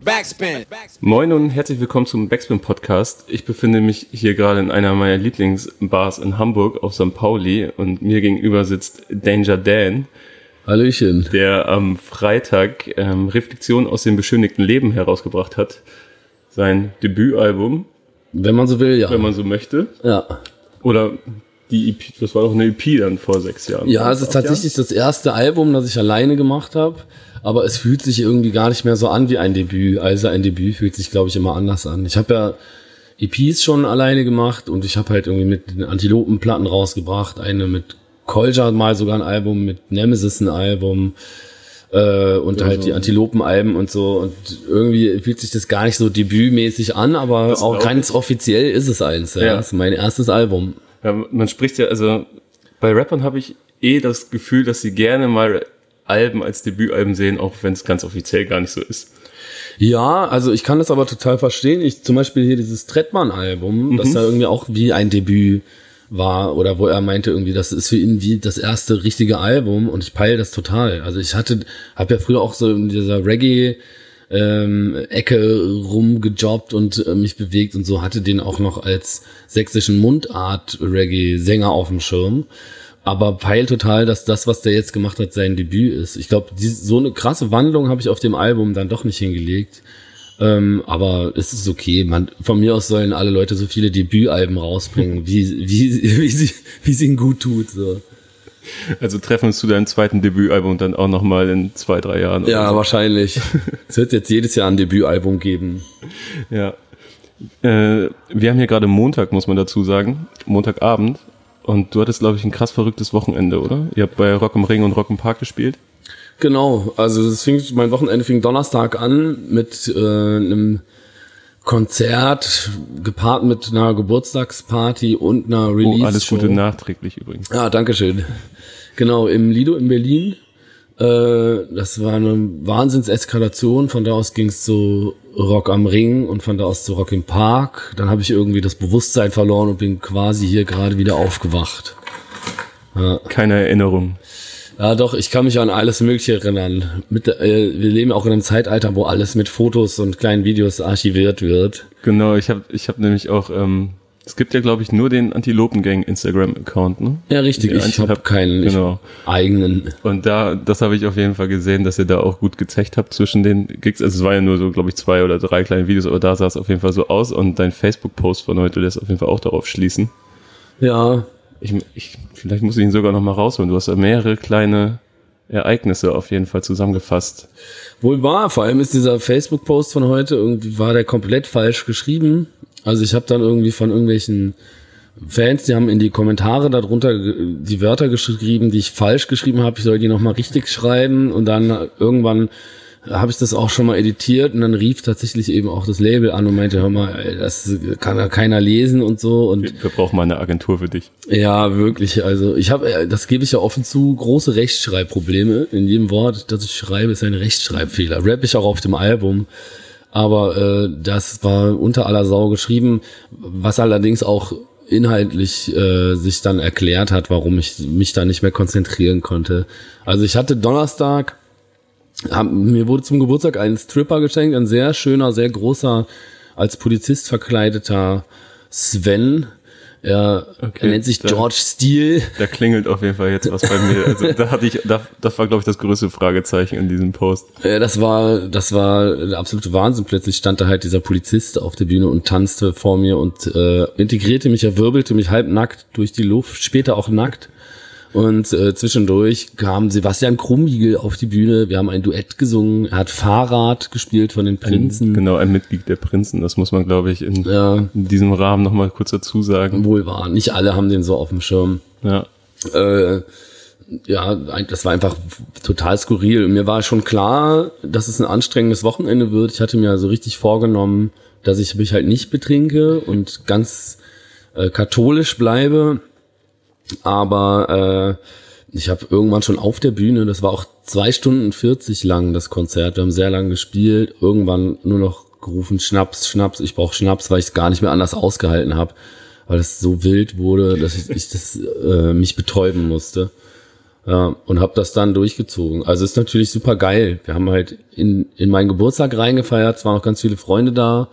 Backspin. Moin und herzlich willkommen zum Backspin Podcast. Ich befinde mich hier gerade in einer meiner Lieblingsbars in Hamburg auf St. Pauli und mir gegenüber sitzt Danger Dan, Hallöchen. der am Freitag ähm, Reflexion aus dem beschönigten Leben herausgebracht hat. Sein Debütalbum, Wenn man so will, ja. wenn man so möchte. ja. Oder die EP, das war doch eine EP dann vor sechs Jahren. Ja, es ist tatsächlich das erste Album, das ich alleine gemacht habe. Aber es fühlt sich irgendwie gar nicht mehr so an wie ein Debüt. Also ein Debüt fühlt sich, glaube ich, immer anders an. Ich habe ja EPs schon alleine gemacht und ich habe halt irgendwie mit den Antilopenplatten rausgebracht. Eine mit Kolja mal sogar ein Album, mit Nemesis ein Album äh, und halt die Antilopenalben und so. Und irgendwie fühlt sich das gar nicht so debütmäßig an, aber auch glaub ganz offiziell ist es eins. Ja. Ja. Das ist mein erstes Album. Ja, man spricht ja, also bei Rappern habe ich eh das Gefühl, dass sie gerne mal Alben als Debütalben sehen, auch wenn es ganz offiziell gar nicht so ist. Ja, also ich kann das aber total verstehen. Ich zum Beispiel hier dieses Trettmann-Album, das ja irgendwie auch wie ein Debüt war oder wo er meinte irgendwie, das ist für ihn wie das erste richtige Album und ich peile das total. Also ich hatte, habe ja früher auch so in dieser Reggae ähm, Ecke rumgejobbt und äh, mich bewegt und so hatte den auch noch als sächsischen Mundart Reggae Sänger auf dem Schirm. Aber peil total, dass das, was der jetzt gemacht hat, sein Debüt ist. Ich glaube, so eine krasse Wandlung habe ich auf dem Album dann doch nicht hingelegt. Ähm, aber es ist okay. Man, von mir aus sollen alle Leute so viele Debütalben rausbringen, wie, wie, wie, sie, wie sie ihnen gut tut. So. Also treffen uns zu deinem zweiten Debütalbum dann auch nochmal in zwei, drei Jahren. Ja, so. wahrscheinlich. es wird jetzt jedes Jahr ein Debütalbum geben. Ja. Äh, wir haben hier gerade Montag, muss man dazu sagen. Montagabend. Und du hattest, glaube ich, ein krass verrücktes Wochenende, oder? Ihr habt bei Rock am Ring und Rock im Park gespielt. Genau, also es fing, mein Wochenende fing Donnerstag an mit äh, einem Konzert, gepaart mit einer Geburtstagsparty und einer Oh, Release. alles Gute nachträglich übrigens. Ja, danke schön. Genau, im Lido in Berlin. Äh, das war eine Wahnsinnseskalation. Von da aus ging es zu Rock am Ring und von da aus zu Rock im Park. Dann habe ich irgendwie das Bewusstsein verloren und bin quasi hier gerade wieder aufgewacht. Keine Erinnerung. Ja, doch, ich kann mich an alles Mögliche erinnern. Mit, äh, wir leben auch in einem Zeitalter, wo alles mit Fotos und kleinen Videos archiviert wird. Genau, ich habe ich hab nämlich auch, ähm, es gibt ja, glaube ich, nur den Antilopengang Instagram-Account, ne? Ja, richtig, ich habe hab- keinen Genau. eigenen. Und da, das habe ich auf jeden Fall gesehen, dass ihr da auch gut gezecht habt zwischen den Gigs. Also es war ja nur so, glaube ich, zwei oder drei kleine Videos, aber da sah es auf jeden Fall so aus. Und dein Facebook-Post von heute lässt auf jeden Fall auch darauf schließen. Ja, Ich, ich, vielleicht muss ich ihn sogar noch mal rausholen. Du hast ja mehrere kleine Ereignisse auf jeden Fall zusammengefasst. Wohl wahr, vor allem ist dieser Facebook-Post von heute, irgendwie war der komplett falsch geschrieben. Also ich habe dann irgendwie von irgendwelchen Fans, die haben in die Kommentare darunter die Wörter geschrieben, die ich falsch geschrieben habe. Ich soll die nochmal richtig schreiben und dann irgendwann habe ich das auch schon mal editiert und dann rief tatsächlich eben auch das Label an und meinte, hör mal, das kann ja keiner lesen und so und Wir, wir brauchen mal eine Agentur für dich. ja, wirklich. Also ich habe, das gebe ich ja offen zu, große Rechtschreibprobleme. In jedem Wort, das ich schreibe, ist ein Rechtschreibfehler. Rap ich auch auf dem Album. Aber äh, das war unter aller Sau geschrieben, was allerdings auch inhaltlich äh, sich dann erklärt hat, warum ich mich da nicht mehr konzentrieren konnte. Also ich hatte Donnerstag, hab, mir wurde zum Geburtstag ein Stripper geschenkt, ein sehr schöner, sehr großer, als Polizist verkleideter Sven. Er, Okay, er nennt sich da- George Steele. Da klingelt auf jeden Fall jetzt was bei mir. Also da hatte ich, da, das war glaube ich das größte Fragezeichen in diesem Post. Ja, das war, das war der absolute Wahnsinn. Plötzlich stand da halt dieser Polizist auf der Bühne und tanzte vor mir und äh, integrierte mich, er wirbelte mich halbnackt durch die Luft, später auch nackt. Und äh, zwischendurch kam Sebastian Krummigel auf die Bühne. Wir haben ein Duett gesungen. Er hat Fahrrad gespielt von den Prinzen. Genau, ein Mitglied der Prinzen. Das muss man glaube ich in, Ja, in diesem Rahmen noch mal kurz dazu sagen. wohl wahr. Nicht alle haben den so auf dem Schirm. Ja. äh, ja, ein- das war einfach total skurril. Mir war schon klar, dass es ein anstrengendes Wochenende wird. Ich hatte mir also richtig vorgenommen, dass ich mich halt nicht betrinke und ganz äh, katholisch bleibe. Aber äh, ich habe irgendwann schon auf der Bühne, das war auch zwei Stunden 40 lang, das Konzert. Wir haben sehr lang gespielt. Irgendwann nur noch gerufen, Schnaps, Schnaps, ich brauche Schnaps, weil ich es gar nicht mehr anders ausgehalten habe weil es so wild wurde, dass ich, ich das, äh, mich betäuben musste. Ja, und habe das dann durchgezogen. Also ist natürlich super geil. Wir haben halt in, in meinen Geburtstag reingefeiert, es waren noch ganz viele Freunde da.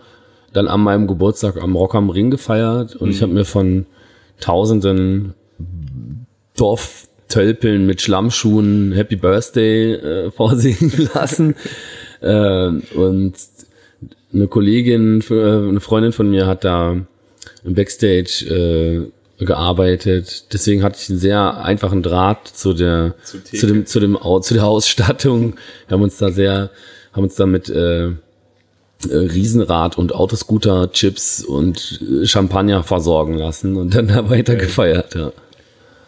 Dann an meinem Geburtstag am Rock am Ring gefeiert und ich habe mir von tausenden Dorftölpeln mit Schlammschuhen Happy Birthday äh, vorsingen lassen. äh, und eine Kollegin, äh, eine Freundin von mir hat da im Backstage äh, gearbeitet. Deswegen hatte ich einen sehr einfachen Draht zu der Zur zu dem zu dem zu der Ausstattung. Wir haben uns da sehr haben uns da mit äh, äh, Riesenrad und Autoscooter, Chips und äh, Champagner versorgen lassen und dann da weiter gefeiert. Ja.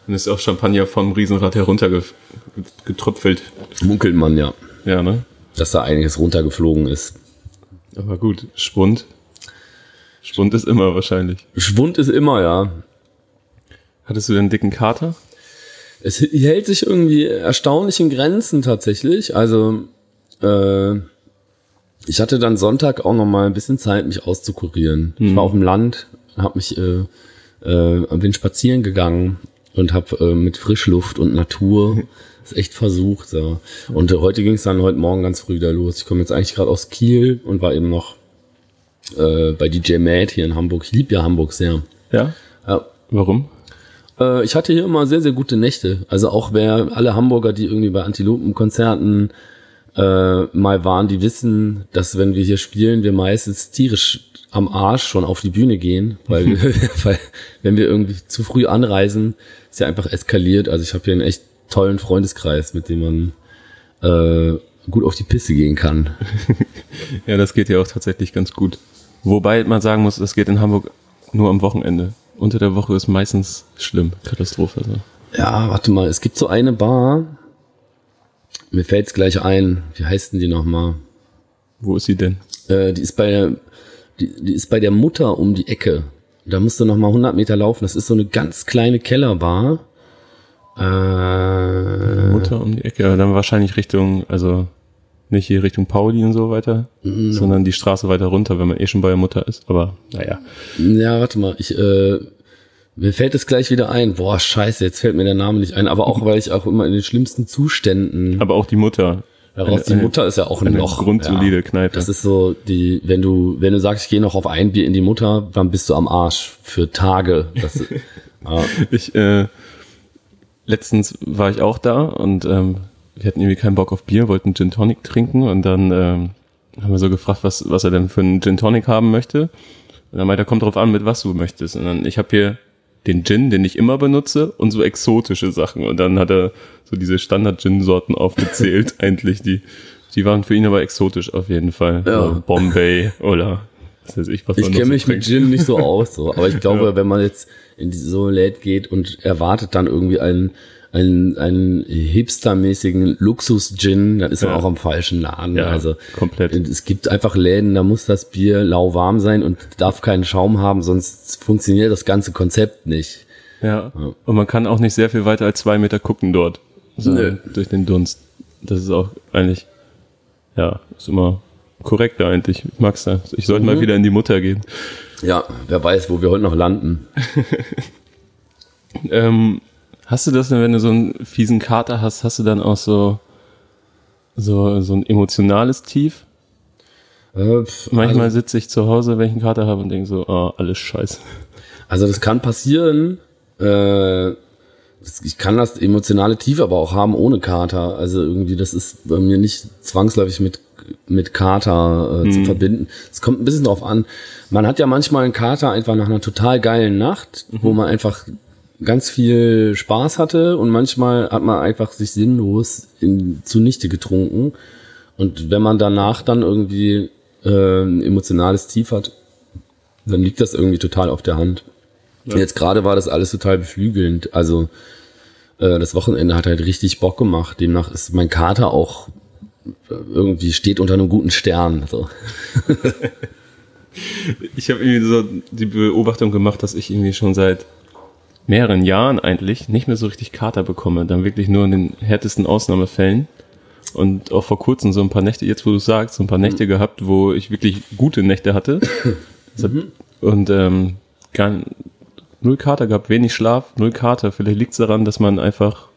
Und ist auch Champagner vom Riesenrad heruntergetröpfelt. Munkelt man ja, Ja, ne? dass da einiges runtergeflogen ist. Aber gut, Schwund. Schwund ist immer wahrscheinlich. Schwund ist immer, ja. Hattest du den dicken Kater? Es hält sich irgendwie erstaunlich in Grenzen tatsächlich. Also äh, ich hatte dann Sonntag auch noch mal ein bisschen Zeit, mich auszukurieren. Ich war auf dem Land, habe mich äh, äh, bin spazieren gegangen und habe äh, mit Frischluft und Natur es echt versucht. So. Und äh, heute ging es dann heute Morgen ganz früh wieder los. Ich komme jetzt eigentlich gerade aus Kiel und war eben noch äh, bei DJ Mad hier in Hamburg. Ich liebe ja Hamburg sehr. Ja. Ja, Warum? äh, ich hatte hier immer sehr, sehr gute Nächte. Also auch wer, alle Hamburger, die irgendwie bei Antilopenkonzerten äh, mal waren, die wissen, dass wenn wir hier spielen, wir meistens tierisch am Arsch schon auf die Bühne gehen, weil, weil wenn wir irgendwie zu früh anreisen, ist ja einfach eskaliert. Also ich habe hier einen echt tollen Freundeskreis, mit dem man äh, gut auf die Piste gehen kann. Ja, das geht ja auch tatsächlich ganz gut. Wobei man sagen muss, das geht in Hamburg nur am Wochenende. Unter der Woche ist meistens schlimm. Katastrophe. Also. Ja, warte mal, es gibt so eine Bar, mir fällt's gleich ein, wie heißt denn die nochmal? Wo ist sie denn? Äh, die ist bei der, die, die ist bei der Mutter um die Ecke. Da musst du noch mal 100 Meter laufen. Das ist so eine ganz kleine Kellerbar. Äh, Mutter um die Ecke. Dann wahrscheinlich Richtung, also nicht hier Richtung Pauli und so weiter, sondern die Straße weiter runter, wenn man eh schon bei der Mutter ist. Aber naja. ja, warte mal, ich, äh, mir fällt es gleich wieder ein. Boah, scheiße, jetzt fällt mir der Name nicht ein. Aber auch, weil ich auch immer in den schlimmsten Zuständen Aber auch die Mutter. heraus. Die Mutter ist ja auch ein eine Loch. grundsolide ja. Kneipe. Das ist so die, wenn du, wenn du sagst, ich gehe noch auf ein Bier in die Mutter, dann bist du am Arsch für Tage. Das, ja. Ich, äh, letztens war ich auch da und ähm, wir hatten irgendwie keinen Bock auf Bier, wollten Gin Tonic trinken und dann ähm, haben wir so gefragt, was, was er denn für einen Gin Tonic haben möchte. Und dann meinte er, kommt drauf an, mit was du möchtest. Und dann, ich habe hier den Gin, den ich immer benutze und so exotische Sachen. Und dann hat er so diese Standard-Gin-Sorten aufgezählt, eigentlich. Die, die waren für ihn aber exotisch auf jeden Fall. Ja. So Bombay oder was weiß ich, was Ich kenne so mich mit trinkt. Gin nicht so aus, so. aber ich glaube, Ja. wenn man jetzt in die so ein Läd geht und erwartet dann irgendwie einen, einen, einen hipstermäßigen Luxus-Gin, dann ist man Ja. auch am falschen Laden. Ja, also komplett. Es gibt einfach Läden, da muss das Bier lauwarm sein und darf keinen Schaum haben, sonst funktioniert das ganze Konzept nicht. Ja. Und man kann auch nicht sehr viel weiter als zwei Meter gucken dort. So Nö. Durch den Dunst. Das ist auch eigentlich, ja, ist immer korrekter eigentlich. Ich mag's da. Ich sollte mal wieder in die Mutter gehen. Ja, wer weiß, wo wir heute noch landen. Ähm, hast du das denn, wenn du so einen fiesen Kater hast, hast du dann auch so, so, so ein emotionales Tief? Äh, pf, Manchmal sitze ich zu Hause, wenn ich einen Kater habe und denke so, oh, alles scheiße. Also das kann passieren. Äh, ich kann das emotionale Tief aber auch haben ohne Kater. Also irgendwie, das ist bei mir nicht zwangsläufig mit, mit Kater äh, zu verbinden. Es kommt ein bisschen drauf an. Man hat ja manchmal einen Kater einfach nach einer total geilen Nacht, wo man einfach ganz viel Spaß hatte und manchmal hat man einfach sich sinnlos in, zunichte getrunken. Und wenn man danach dann irgendwie äh, ein emotionales Tief hat, dann liegt das irgendwie total auf der Hand. Jetzt gerade war das alles total beflügelnd. Also äh, das Wochenende hat halt richtig Bock gemacht. Demnach ist mein Kater auch äh, irgendwie steht unter einem guten Stern. So. Ich habe irgendwie so die Beobachtung gemacht, dass ich irgendwie schon seit mehreren Jahren eigentlich nicht mehr so richtig Kater bekomme. Dann wirklich nur in den härtesten Ausnahmefällen. Und auch vor kurzem so ein paar Nächte, jetzt wo du sagst, so ein paar Nächte gehabt, wo ich wirklich gute Nächte hatte. Hat- Und ähm, gar, null Kater gehabt, wenig Schlaf, null Kater. Vielleicht liegt es daran, dass man einfach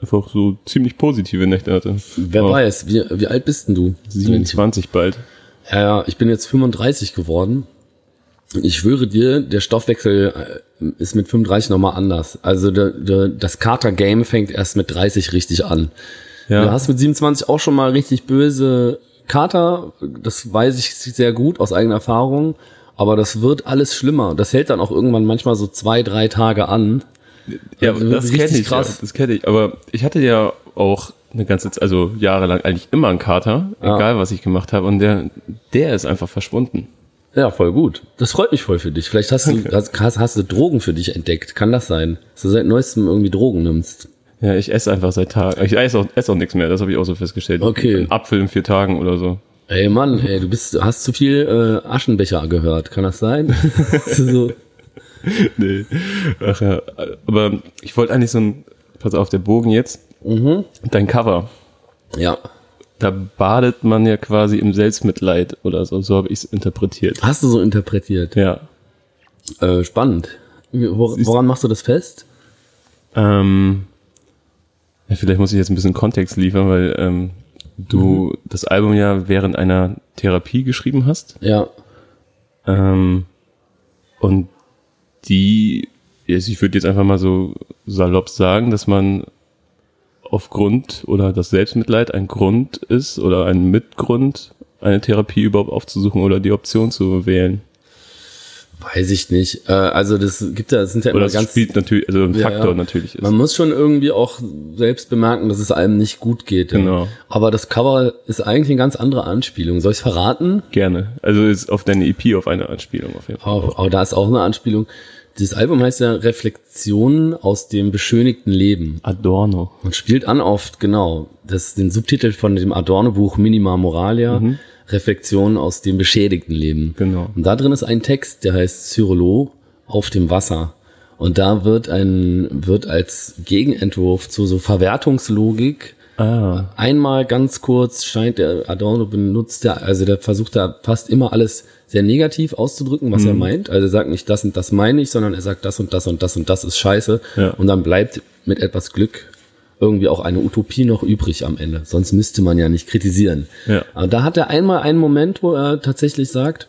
einfach so ziemlich positive Nächte hatte. Wer Aber weiß, wie, wie alt bist denn du? 27 bald. Ja, ja, ich bin jetzt 35 geworden. Und ich schwöre dir, der Stoffwechsel äh, ist mit 35 nochmal anders. Also der, der, das Kater-Game fängt erst mit 30 richtig an. Ja. Du hast mit 27 auch schon mal richtig böse Kater. Das weiß ich sehr gut aus eigener Erfahrung. Aber das wird alles schlimmer. Das hält dann auch irgendwann manchmal so zwei, drei Tage an. Ja, Also das kenne ich. krass. Ja, das kenne ich. Aber ich hatte ja auch eine ganze, Zeit, also jahrelang eigentlich immer einen Kater, Ja. egal was ich gemacht habe. Und der, der ist einfach verschwunden. Ja, voll gut. Das freut mich voll für dich. Vielleicht hast du, hast, hast, du Drogen für dich entdeckt. Kann das sein? Dass du seit neuestem irgendwie Drogen nimmst. Ja, ich esse einfach seit Tagen. Ich esse auch, esse auch nichts mehr, das habe ich auch so festgestellt. Okay. Ein Apfel in vier Tagen oder so. Ey Mann, ey, du bist, hast zu viel äh, Aschenbecher gehört. Kann das sein? so, Nee. Ach ja. Aber ich wollte eigentlich so ein, pass auf, der Bogen jetzt. Mhm. Dein Cover. ja. Da badet man ja quasi im Selbstmitleid oder so. So habe ich es interpretiert. Hast du so interpretiert? Ja. Äh, spannend. Wor woran machst du das fest? Ähm, ja, vielleicht muss ich jetzt ein bisschen Kontext liefern, weil ähm, du das Album ja während einer Therapie geschrieben hast. Ja. Ähm, und die, ich würde jetzt einfach mal so salopp sagen, dass man aufgrund oder das Selbstmitleid ein Grund ist oder ein Mitgrund, eine Therapie überhaupt aufzusuchen oder die Option zu wählen. Weiß ich nicht. Äh, also das gibt ja, das sind ja Oder immer das ganz. spielt natürlich, also ein Ja, Faktor ja. natürlich ist. Man muss schon irgendwie auch selbst bemerken, dass es einem nicht gut geht. ja. Genau. Aber das Cover ist eigentlich eine ganz andere Anspielung. Soll ich verraten? Gerne. Also ist auf deine EP auf eine Anspielung auf jeden Fall. Aber, aber da ist auch eine Anspielung. Dieses Album heißt ja Reflexionen aus dem beschönigten Leben. Adorno. Und spielt an auf, genau, das den Subtitel von dem Adorno-Buch Minima Moralia, Reflexionen aus dem beschädigten Leben. Genau. Und da drin ist ein Text, der heißt Cyrolo auf dem Wasser. Und da wird ein, wird als Gegenentwurf zu so Verwertungslogik Ah. einmal ganz kurz scheint der Adorno benutzt ja, also der versucht da fast immer alles sehr negativ auszudrücken, was er Mhm. meint. Also er sagt nicht das und das meine ich, sondern er sagt das und das und das und das ist scheiße. Ja. Und dann bleibt mit etwas Glück irgendwie auch eine Utopie noch übrig am Ende. Sonst müsste man ja nicht kritisieren. Ja. Aber da hat er einmal einen Moment, wo er tatsächlich sagt,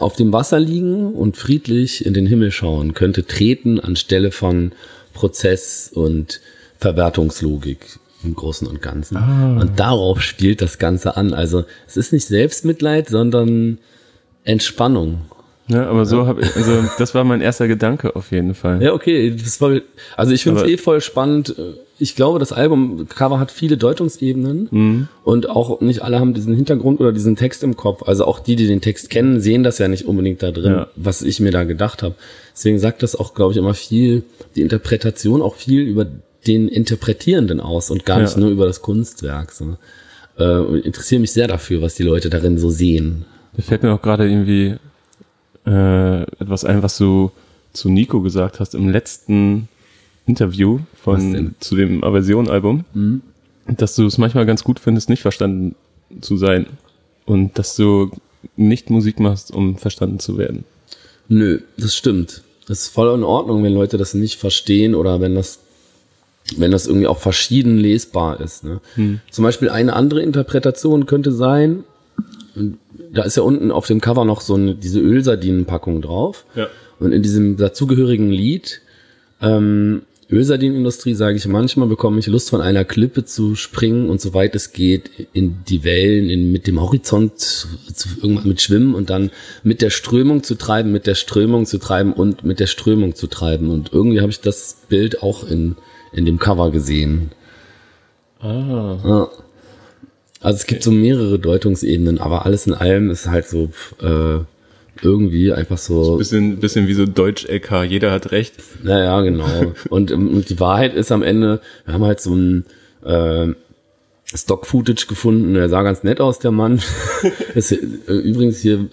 auf dem Wasser liegen und friedlich in den Himmel schauen könnte treten anstelle von Prozess und Verwertungslogik im Großen und Ganzen. Und darauf spielt das Ganze an. Also es ist nicht Selbstmitleid, sondern Entspannung. Ja, aber so habe ich, also das war mein erster Gedanke auf jeden Fall. Ja, okay, das war, also ich finde es eh voll spannend. Ich glaube, das Albumcover hat viele Deutungsebenen und auch nicht alle haben diesen Hintergrund oder diesen Text im Kopf. Also auch die, die den Text kennen, sehen das ja nicht unbedingt da drin, Ja. was ich mir da gedacht habe. Deswegen sagt das auch, glaube ich, immer viel, die Interpretation auch viel über den Interpretierenden aus und gar nicht Ja. nur über das Kunstwerk. So. Äh, interessiere mich sehr dafür, was die Leute darin so sehen. Da fällt mir auch gerade irgendwie äh, etwas ein, was du zu Nico gesagt hast im letzten Interview von? Mhm. zu dem Aversion-Album, dass du es manchmal ganz gut findest, nicht verstanden zu sein und dass du nicht Musik machst, um verstanden zu werden. Nö, das stimmt. Das ist voll in Ordnung, wenn Leute das nicht verstehen oder wenn das, wenn das irgendwie auch verschieden lesbar ist. Ne? Zum Beispiel eine andere Interpretation könnte sein, da ist ja unten auf dem Cover noch so eine, diese Ölsardinenpackung drauf. Ja. Und in diesem dazugehörigen Lied, ähm, Ölsardinenindustrie, sage ich manchmal, bekomme ich Lust, von einer Klippe zu springen und soweit es geht in die Wellen, in, mit dem Horizont zu, zu, irgendwann mit Schwimmen und dann mit der Strömung zu treiben, mit der Strömung zu treiben und mit der Strömung zu treiben. Und irgendwie habe ich das Bild auch in, in dem Cover gesehen. Ah. Ja. Also es gibt so mehrere Deutungsebenen, aber alles in allem ist halt so äh, irgendwie einfach so. Bisschen, bisschen wie so Deutsch-LK, jeder hat recht. Naja, genau. und, und die Wahrheit ist am Ende, wir haben halt so ein äh, Stock-Footage gefunden, der sah ganz nett aus, der Mann. ist, äh, übrigens hier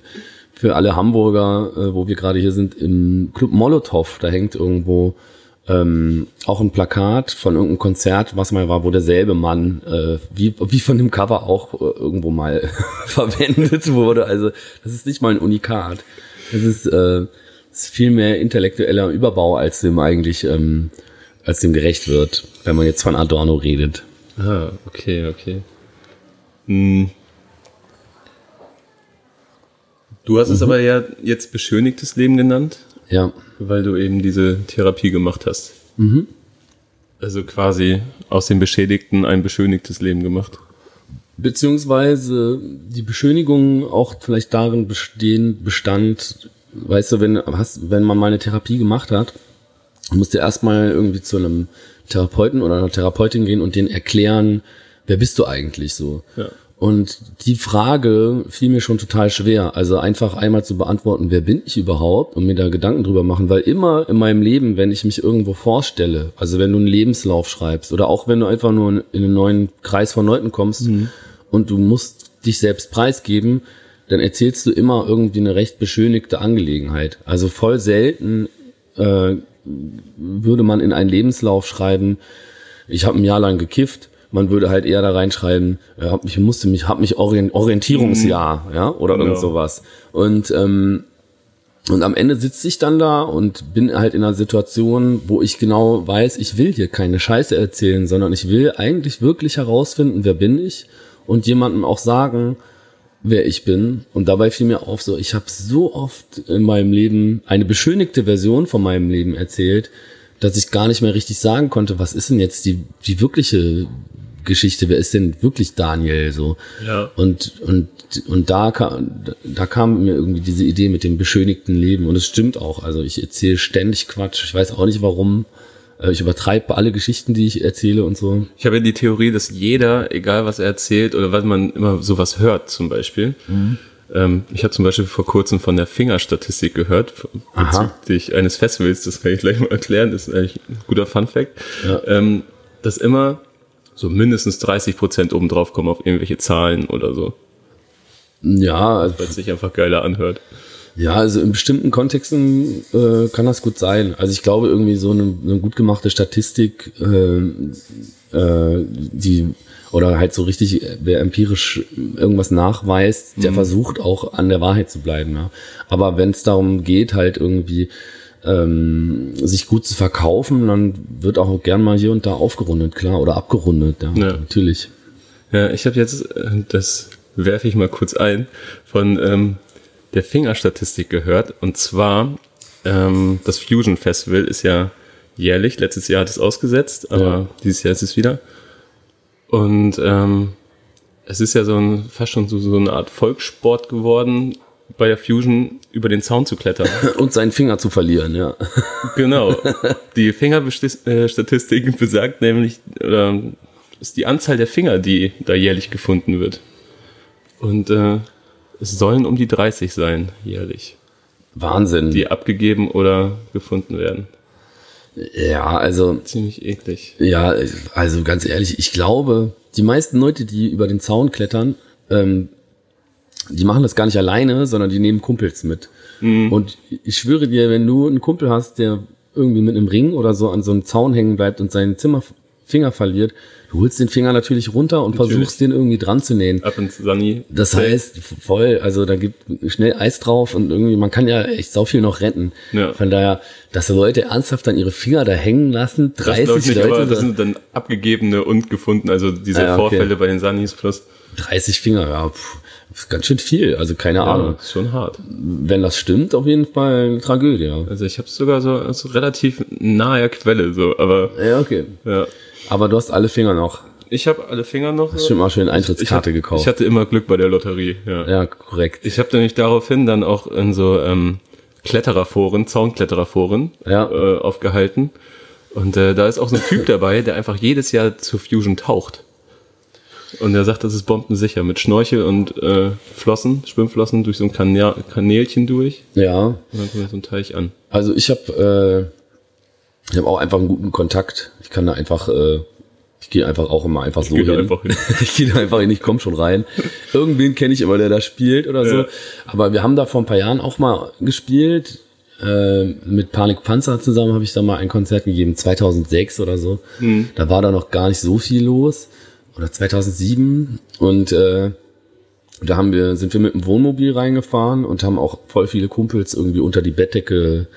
für alle Hamburger, äh, wo wir gerade hier sind, im Club Molotow, da hängt irgendwo ähm, auch ein Plakat von irgendeinem Konzert, was mal war, wo derselbe Mann, äh, wie, wie von dem Cover auch äh, irgendwo mal verwendet wurde. Also das ist nicht mal ein Unikat. Das ist, äh, ist viel mehr intellektueller Überbau, als dem eigentlich ähm, als dem gerecht wird, wenn man jetzt von Adorno redet. Ah, okay, okay. Hm. Du hast es aber ja jetzt beschönigtes Leben genannt, Ja. Weil du eben diese Therapie gemacht hast. Also quasi aus dem Beschädigten ein beschönigtes Leben gemacht. Beziehungsweise die Beschönigung auch vielleicht darin bestehen, bestand, weißt du, wenn, hast, wenn man mal eine Therapie gemacht hat, musst du erstmal irgendwie zu einem Therapeuten oder einer Therapeutin gehen und denen erklären, wer bist du eigentlich so. Ja. Und die Frage fiel mir schon total schwer. Also einfach einmal zu beantworten, wer bin ich überhaupt und mir da Gedanken drüber machen, weil immer in meinem Leben, wenn ich mich irgendwo vorstelle, also wenn du einen Lebenslauf schreibst oder auch wenn du einfach nur in einen neuen Kreis von Leuten kommst und du musst dich selbst preisgeben, dann erzählst du immer irgendwie eine recht beschönigte Angelegenheit. Also voll selten äh, würde man in einen Lebenslauf schreiben, ich habe ein Jahr lang gekifft. Man würde halt eher da reinschreiben, äh, hab mich, musste mich, hab mich orient, Orientierungsjahr, ja, oder irgend Genau. sowas. Und ähm, und am Ende sitze ich dann da und bin halt in einer Situation, wo ich genau weiß, ich will hier keine Scheiße erzählen, sondern ich will eigentlich wirklich herausfinden, wer bin ich und jemandem auch sagen, wer ich bin. Und dabei fiel mir auf, so ich habe so oft in meinem Leben eine beschönigte Version von meinem Leben erzählt, dass ich gar nicht mehr richtig sagen konnte, was ist denn jetzt die, die wirkliche Geschichte, wer ist denn wirklich Daniel so? Ja. Und, und, und da, kam, da kam mir irgendwie diese Idee mit dem beschönigten Leben. Und es stimmt auch. Also ich erzähle ständig Quatsch. Ich weiß auch nicht warum. Äh, Ich übertreibe alle Geschichten, die ich erzähle und so. Ich habe ja die Theorie, dass jeder, egal was er erzählt oder was man immer sowas hört zum Beispiel. Ähm, ich habe zum Beispiel vor kurzem von der Fingerstatistik gehört, Aha. bezüglich eines Festivals, das kann ich gleich mal erklären, das ist eigentlich ein guter Funfact, Ja. ähm, dass immer so mindestens 30 Prozent obendrauf kommen auf irgendwelche Zahlen oder so, Ja, also weil es sich einfach geiler anhört. Ja, also in bestimmten Kontexten äh, kann das gut sein. Also ich glaube irgendwie so eine, eine gut gemachte Statistik, äh, äh, die oder halt so richtig, äh, wer empirisch irgendwas nachweist, der versucht auch an der Wahrheit zu bleiben. Ja. Aber wenn es darum geht, halt irgendwie ähm, sich gut zu verkaufen, dann wird auch gern mal hier und da aufgerundet, klar, oder abgerundet. Ja, Ja. natürlich. Ja, ich habe jetzt, äh, das werfe ich mal kurz ein, von ähm, der Fingerstatistik gehört. Und zwar, ähm, das Fusion Festival ist ja jährlich. Letztes Jahr hat es ausgesetzt, aber Ja. dieses Jahr ist es wieder. Und ähm, es ist ja so ein, fast schon so, so eine Art Volkssport geworden, bei der Fusion über den Zaun zu klettern. Und seinen Finger zu verlieren, ja. Genau. Die Fingerstatistik besagt nämlich, oder ist die Anzahl der Finger, die da jährlich gefunden wird. Und äh, es sollen um die 30 sein, jährlich, Wahnsinn. die abgegeben oder gefunden werden. Ja, also Ziemlich eklig. Ja, also ganz ehrlich, ich glaube, die meisten Leute, die über den Zaun klettern, ähm, die machen das gar nicht alleine, sondern die nehmen Kumpels mit. Und ich schwöre dir, wenn du einen Kumpel hast, der irgendwie mit einem Ring oder so an so einem Zaun hängen bleibt und seinen Zimmerfinger verliert, du holst den Finger natürlich runter und Natürlich. versuchst den irgendwie dran zu nähen. Ab ins Sunny. Das heißt, voll, also da gibt schnell Eis drauf und irgendwie, man kann ja echt sau viel noch retten. Ja. Von daher, dass Leute ernsthaft dann ihre Finger da hängen lassen, das glaub 30 ich nicht, Leute. das da- sind dann abgegebene und gefunden, also diese ja, okay. Vorfälle bei den Sunnys plus. 30 Finger, ja, pff, ist ganz schön viel. Also keine Ja, Ahnung. ist schon hart. Wenn das stimmt, auf jeden Fall eine Tragödie. Also ich habe es sogar so also relativ nahe Quelle, so, aber ja okay. ja. Aber du hast alle Finger noch. Ich habe alle Finger noch. Hast schon mal schön ich, Eintrittkarte hab- gekauft. ich hatte immer Glück bei der Lotterie, ja. ja, korrekt. Ich habe nämlich daraufhin dann auch in so ähm, Klettererforen, Zaunklettererforen Ja. äh, aufgehalten. Und äh, da ist auch so ein Typ dabei, der einfach jedes Jahr zur Fusion taucht. Und er sagt, das ist bombensicher mit Schnorchel und äh, Flossen, Schwimmflossen durch so ein Kanä Kanälchen durch. Ja, Und dann kommt so ein Teich an. also ich habe äh, ich habe auch einfach einen guten Kontakt. Ich kann da einfach, äh, ich gehe einfach auch immer einfach so geh da hin. einfach hin. ich gehe da einfach hin, ich komme schon rein. Irgendwen kenne ich immer, der da spielt oder so. Ja. Aber wir haben da vor ein paar Jahren auch mal gespielt. Äh, mit Panik Panzer zusammen habe ich da mal ein Konzert gegeben, 2006 oder so. Mhm. Da war da noch gar nicht so viel los. Oder 2007. Und äh, da haben wir, sind wir mit dem Wohnmobil reingefahren und haben auch voll viele Kumpels irgendwie unter die Bettdecke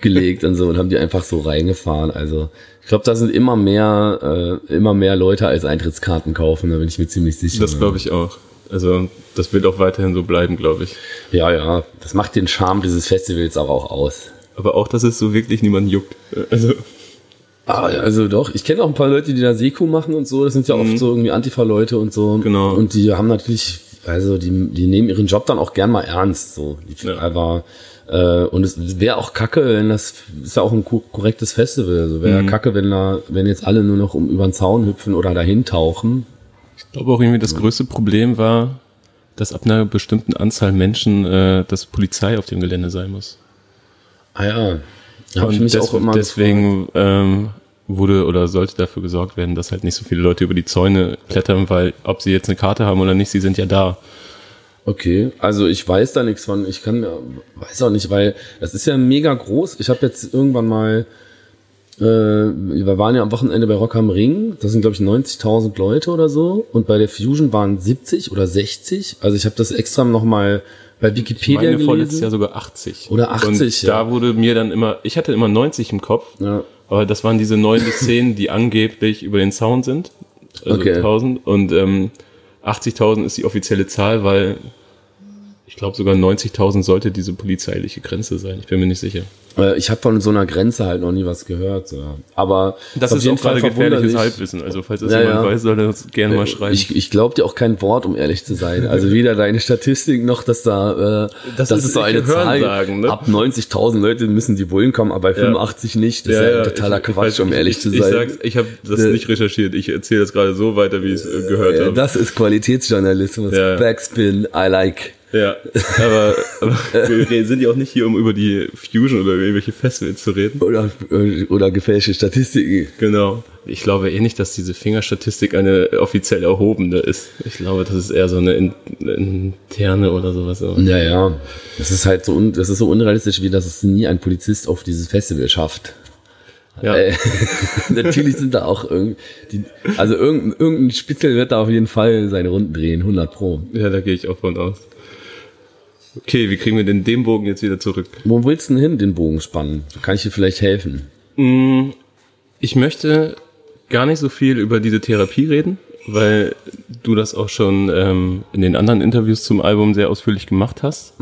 gelegt und so und haben die einfach so reingefahren. Also ich glaube, da sind immer mehr, äh, immer mehr Leute als Eintrittskarten kaufen, da bin ich mir ziemlich sicher. Das glaube ich auch. Also das wird auch weiterhin so bleiben, glaube ich. Ja, ja, das macht den Charme dieses Festivals aber auch aus. Aber auch, dass es so wirklich niemanden juckt. Also Ah, ja, also doch, ich kenne auch ein paar Leute, die da Seku machen und so. Das sind ja oft so irgendwie Antifa-Leute und so. Genau. Und die haben natürlich, also die, die nehmen ihren Job dann auch gern mal ernst. So. Die, Ja. Aber äh, und es wäre auch kacke, wenn das ist ja auch ein ko- korrektes Festival. Also wäre ja kacke, wenn da, wenn jetzt alle nur noch um über den Zaun hüpfen oder dahin tauchen. ich glaube auch irgendwie das größte Problem war, dass ab einer bestimmten Anzahl Menschen äh, das Polizei auf dem Gelände sein muss. Ah ja. Habe ich mich auch immer deswegen ähm, wurde oder sollte dafür gesorgt werden, dass halt nicht so viele Leute über die Zäune klettern, weil ob sie jetzt eine Karte haben oder nicht, sie sind ja da. Okay, also ich weiß da nichts von. Ich kann, weiß auch nicht, weil das ist ja mega groß. Ich habe jetzt irgendwann mal, äh, wir waren ja am Wochenende bei Rock am Ring. Das sind glaube ich 90.000 Leute oder so. Und bei der Fusion waren 70 oder 60. Also ich habe das extra noch mal bei Wikipedia Meine vorletztes gelesen. Jahr sogar 80. Oder 80, Und ja. da wurde mir dann immer, ich hatte immer 90 im Kopf, Ja. aber das waren diese 9 bis 10, die angeblich über den Zaun sind. Also Okay. 1000. Und ähm, 80.000 ist die offizielle Zahl, weil ich glaube sogar 90.000 sollte diese polizeiliche Grenze sein. Ich bin mir nicht sicher. Äh, Ich habe von so einer Grenze halt noch nie was gehört. Ja. Aber Das auf ist jeden auch gerade Fall gefährliches. Halbwissen. Also falls das Ja, jemand ja. weiß, soll er uns gerne mal schreiben. Ich, ich glaube dir auch kein Wort, um ehrlich zu sein. Also weder deine Statistik noch, dass da, äh, Das das, ist ist so eine Zahl. ne? Ab 90.000 Leute müssen die Bullen kommen, aber bei 85 nicht. Das ist ja, totaler ich- Quatsch, ich, um ehrlich ich, zu Ich, sein. sag's, ich habe das Äh, nicht recherchiert. Ich erzähle das gerade so weiter, wie ich es äh, gehört Äh, habe. das ist Qualitätsjournalismus. Ja. Backspin, I like. Ja, aber, aber wir sind ja auch nicht hier, um über die Fusion oder über irgendwelche Festivals zu reden. Oder, äh, oder gefälschte Statistiken. Genau. Ich glaube eh nicht, dass diese Fingerstatistik eine offiziell erhobene ist. Ich glaube, das ist eher so eine in, interne oder sowas. Aber Ja, ja. Das ist halt so, un, das ist so unrealistisch, wie dass es nie ein Polizist auf dieses Festival schafft. Ja, Äh, natürlich sind da auch irgendwie, also irgendein, irgendein Spitzel wird da auf jeden Fall seine Runden drehen, 100 pro. ja, da gehe ich auch von aus. Okay, wie kriegen wir denn den Bogen jetzt wieder zurück? Wo willst du denn hin, den Bogen spannen? Kann ich dir vielleicht helfen? Ich möchte gar nicht so viel über diese Therapie reden, weil du das auch schon ähm, in den anderen Interviews zum Album sehr ausführlich gemacht hast.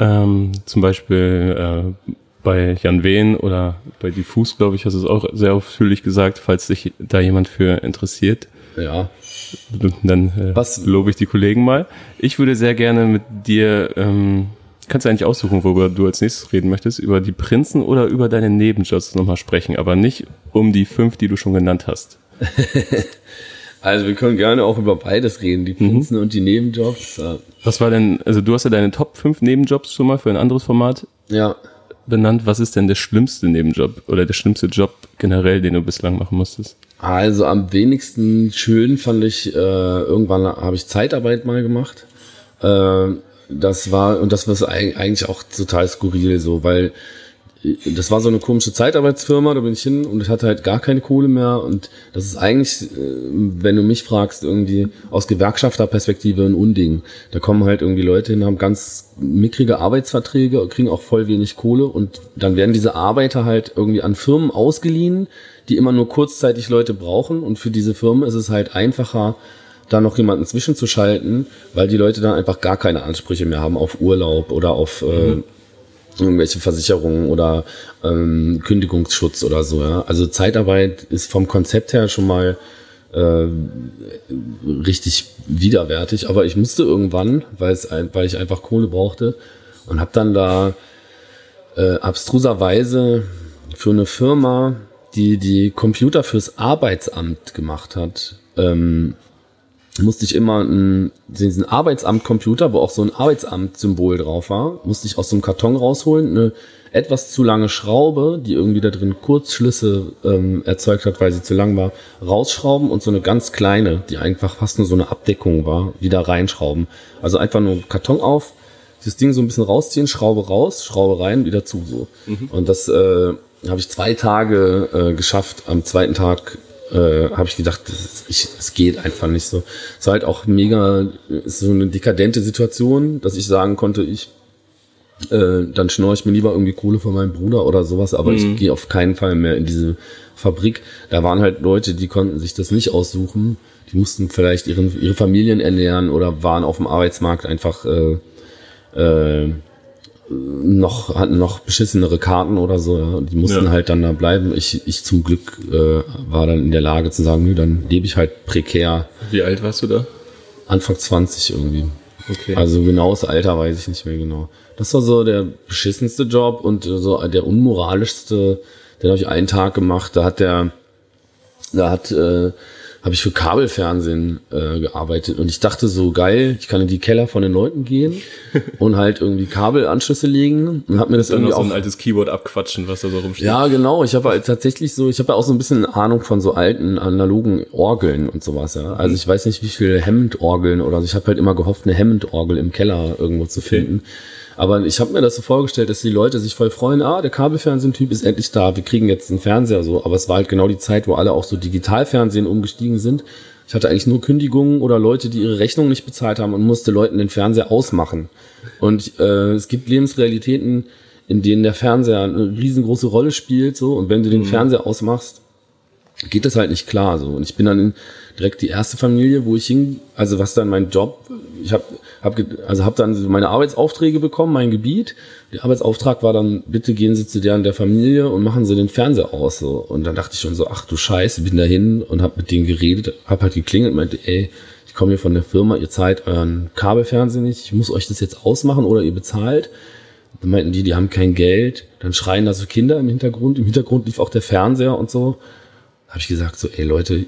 Ähm, zum Beispiel äh, bei Jan Wehn oder bei Diffus, glaube ich, hast du es auch sehr ausführlich gesagt, falls sich da jemand für interessiert. Ja. Dann äh, Was- lobe ich die Kollegen mal. Ich würde sehr gerne mit dir, ähm, kannst du eigentlich aussuchen, worüber du als nächstes reden möchtest, über die Prinzen oder über deine Nebenjobs nochmal sprechen, aber nicht um die fünf, die du schon genannt hast. Also wir können gerne auch über beides reden, die Prinzen und die Nebenjobs. Was war denn, also du hast ja deine Top 5 Nebenjobs schon mal für ein anderes Format Ja. benannt. Was ist denn der schlimmste Nebenjob oder der schlimmste Job generell, den du bislang machen musstest? Also am wenigsten schön fand ich, äh, irgendwann habe ich Zeitarbeit mal gemacht. Äh, das war, und das war eig- eigentlich auch total skurril so, weil das war so eine komische Zeitarbeitsfirma, da bin ich hin und ich hatte halt gar keine Kohle mehr. Und das ist eigentlich, äh, wenn du mich fragst, irgendwie aus Gewerkschafterperspektive ein Unding. Da kommen halt irgendwie Leute hin, haben ganz mickrige Arbeitsverträge, kriegen auch voll wenig Kohle. Und dann werden diese Arbeiter halt irgendwie an Firmen ausgeliehen, die immer nur kurzzeitig Leute brauchen. Und für diese Firmen ist es halt einfacher, da noch jemanden zwischenzuschalten, weil die Leute dann einfach gar keine Ansprüche mehr haben auf Urlaub oder auf äh, irgendwelche Versicherungen oder ähm, Kündigungsschutz oder so. Ja? Also Zeitarbeit ist vom Konzept her schon mal äh, richtig widerwärtig, aber ich musste irgendwann, weil es weil ich einfach Kohle brauchte und habe dann da äh, abstruserweise für eine Firma, die die Computer fürs Arbeitsamt gemacht hat, ähm, musste ich immer einen, diesen Arbeitsamt-Computer, wo auch so ein Arbeitsamt-Symbol drauf war, musste ich aus so einem Karton rausholen, eine etwas zu lange Schraube, die irgendwie da drin Kurzschlüsse ähm, erzeugt hat, weil sie zu lang war, rausschrauben und so eine ganz kleine, die einfach fast nur so eine Abdeckung war, wieder reinschrauben. Also einfach nur Karton auf, das Ding so ein bisschen rausziehen, Schraube raus, Schraube rein, wieder zu so. Und das äh, habe ich zwei Tage äh, geschafft. Am zweiten Tag äh, habe ich gedacht, ich, das geht einfach nicht so. Es war halt auch mega, ist so eine dekadente Situation, dass ich sagen konnte, ich äh, dann schnorre ich mir lieber irgendwie Kohle von meinem Bruder oder sowas, aber ich gehe auf keinen Fall mehr in diese Fabrik. Da waren halt Leute, die konnten sich das nicht aussuchen. Die mussten vielleicht ihren, ihre Familien ernähren oder waren auf dem Arbeitsmarkt einfach äh, äh, noch hatten noch beschissenere Karten oder so. Ja. Die mussten Ja. halt dann da bleiben. Ich, ich zum Glück äh, war dann in der Lage zu sagen, nö, dann lebe ich halt prekär Wie alt warst du da? Anfang 20 irgendwie. Okay. Also genaues Alter weiß ich nicht mehr genau. Das war so der beschissenste Job und so der unmoralischste. Den habe ich einen Tag gemacht. Da hat der, da hat, äh, habe ich für Kabelfernsehen äh, gearbeitet und ich dachte so geil, ich kann in die Keller von den Leuten gehen und halt irgendwie Kabelanschlüsse legen und habe mir das dann irgendwie noch so auch ein altes Keyboard abquatschen, was da so rumsteht. ja, genau. Ich habe halt tatsächlich so, ich habe ja auch so ein bisschen Ahnung von so alten analogen Orgeln und sowas. Ja. Also ich weiß nicht, wie viele Hammond-Orgeln oder so. Ich habe halt immer gehofft, eine Hammond-Orgel im Keller irgendwo zu finden. Aber ich habe mir das so vorgestellt, dass die Leute sich voll freuen, ah, der Kabelfernsehen-Typ ist endlich da, wir kriegen jetzt einen Fernseher so. Aber es war halt genau die Zeit, wo alle auch so Digitalfernsehen umgestiegen sind. Ich hatte eigentlich nur Kündigungen oder Leute, die ihre Rechnung nicht bezahlt haben und musste Leuten den Fernseher ausmachen. Und äh, es gibt Lebensrealitäten, in denen der Fernseher eine riesengroße Rolle spielt, so. Und wenn du den Fernseher ausmachst, geht das halt nicht klar, so. Und ich bin dann direkt die erste Familie, wo ich hin, also was dann mein Job, ich habe hab, also hab dann meine Arbeitsaufträge bekommen, mein Gebiet. Der Arbeitsauftrag war dann, bitte gehen Sie zu deren der Familie und machen Sie den Fernseher aus, so. Und dann dachte ich schon so, ach du Scheiße, bin dahin und hab mit denen geredet, hab halt geklingelt, meinte, ey, ich komme hier von der Firma, ihr zahlt euren Kabelfernsehen nicht, ich muss euch das jetzt ausmachen oder ihr bezahlt. Dann meinten die, die haben kein Geld. Dann schreien da so Kinder im Hintergrund. Im Hintergrund lief auch der Fernseher und so. Da habe ich gesagt, so, ey Leute,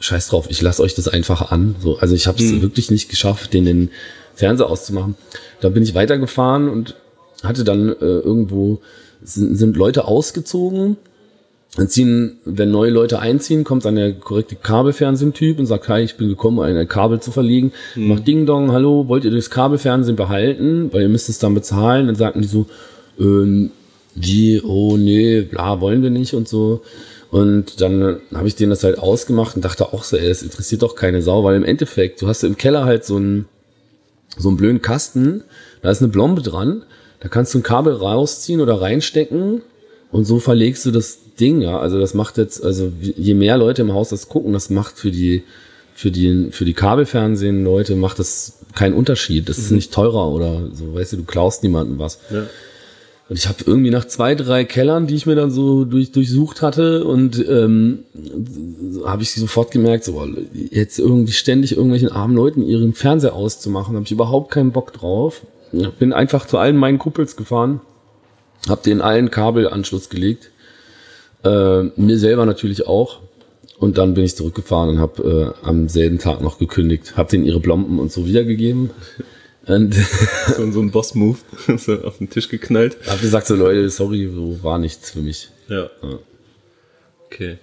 scheiß drauf, ich lasse euch das einfach an. So, also ich habe es wirklich nicht geschafft, den, den Fernseher auszumachen. Dann bin ich weitergefahren und hatte dann äh, irgendwo, sind, sind Leute ausgezogen. Dann ziehen, wenn neue Leute einziehen, kommt dann der korrekte Kabelfernsehen-Typ und sagt, hi, ich bin gekommen, um ein Kabel zu verlegen. Macht Ding Dong, hallo, wollt ihr das Kabelfernsehen behalten? Weil ihr müsst es dann bezahlen. Dann sagten die so, ähm, die, oh nee, bla, wollen wir nicht und so. Und dann habe ich denen das halt ausgemacht und dachte auch so, ey, das interessiert doch keine Sau, weil im Endeffekt, du hast im Keller halt so einen, so einen blöden Kasten, da ist eine Blombe dran, da kannst du ein Kabel rausziehen oder reinstecken und so verlegst du das Ding, ja. Also das macht jetzt, also je mehr Leute im Haus das gucken, das macht für die, für die, für die Kabelfernsehen-Leute macht das keinen Unterschied. Das ist nicht teurer oder so, weißt du, du klaust niemandem was. Ja. Und ich habe irgendwie nach zwei, drei Kellern, die ich mir dann so durch, durchsucht hatte, und ähm, habe ich sofort gemerkt, so jetzt irgendwie ständig irgendwelchen armen Leuten ihren Fernseher auszumachen, habe ich überhaupt keinen Bock drauf. Bin einfach zu allen meinen Kumpels gefahren, habe denen allen Kabelanschluss gelegt, äh, mir selber natürlich auch. Und dann bin ich zurückgefahren und habe äh, am selben Tag noch gekündigt, habe denen ihre Blomben und so wiedergegeben. Und So, so ein Boss-Move, so auf den Tisch geknallt. habe gesagt, so Leute, sorry, so war nichts für mich. Ja. Okay.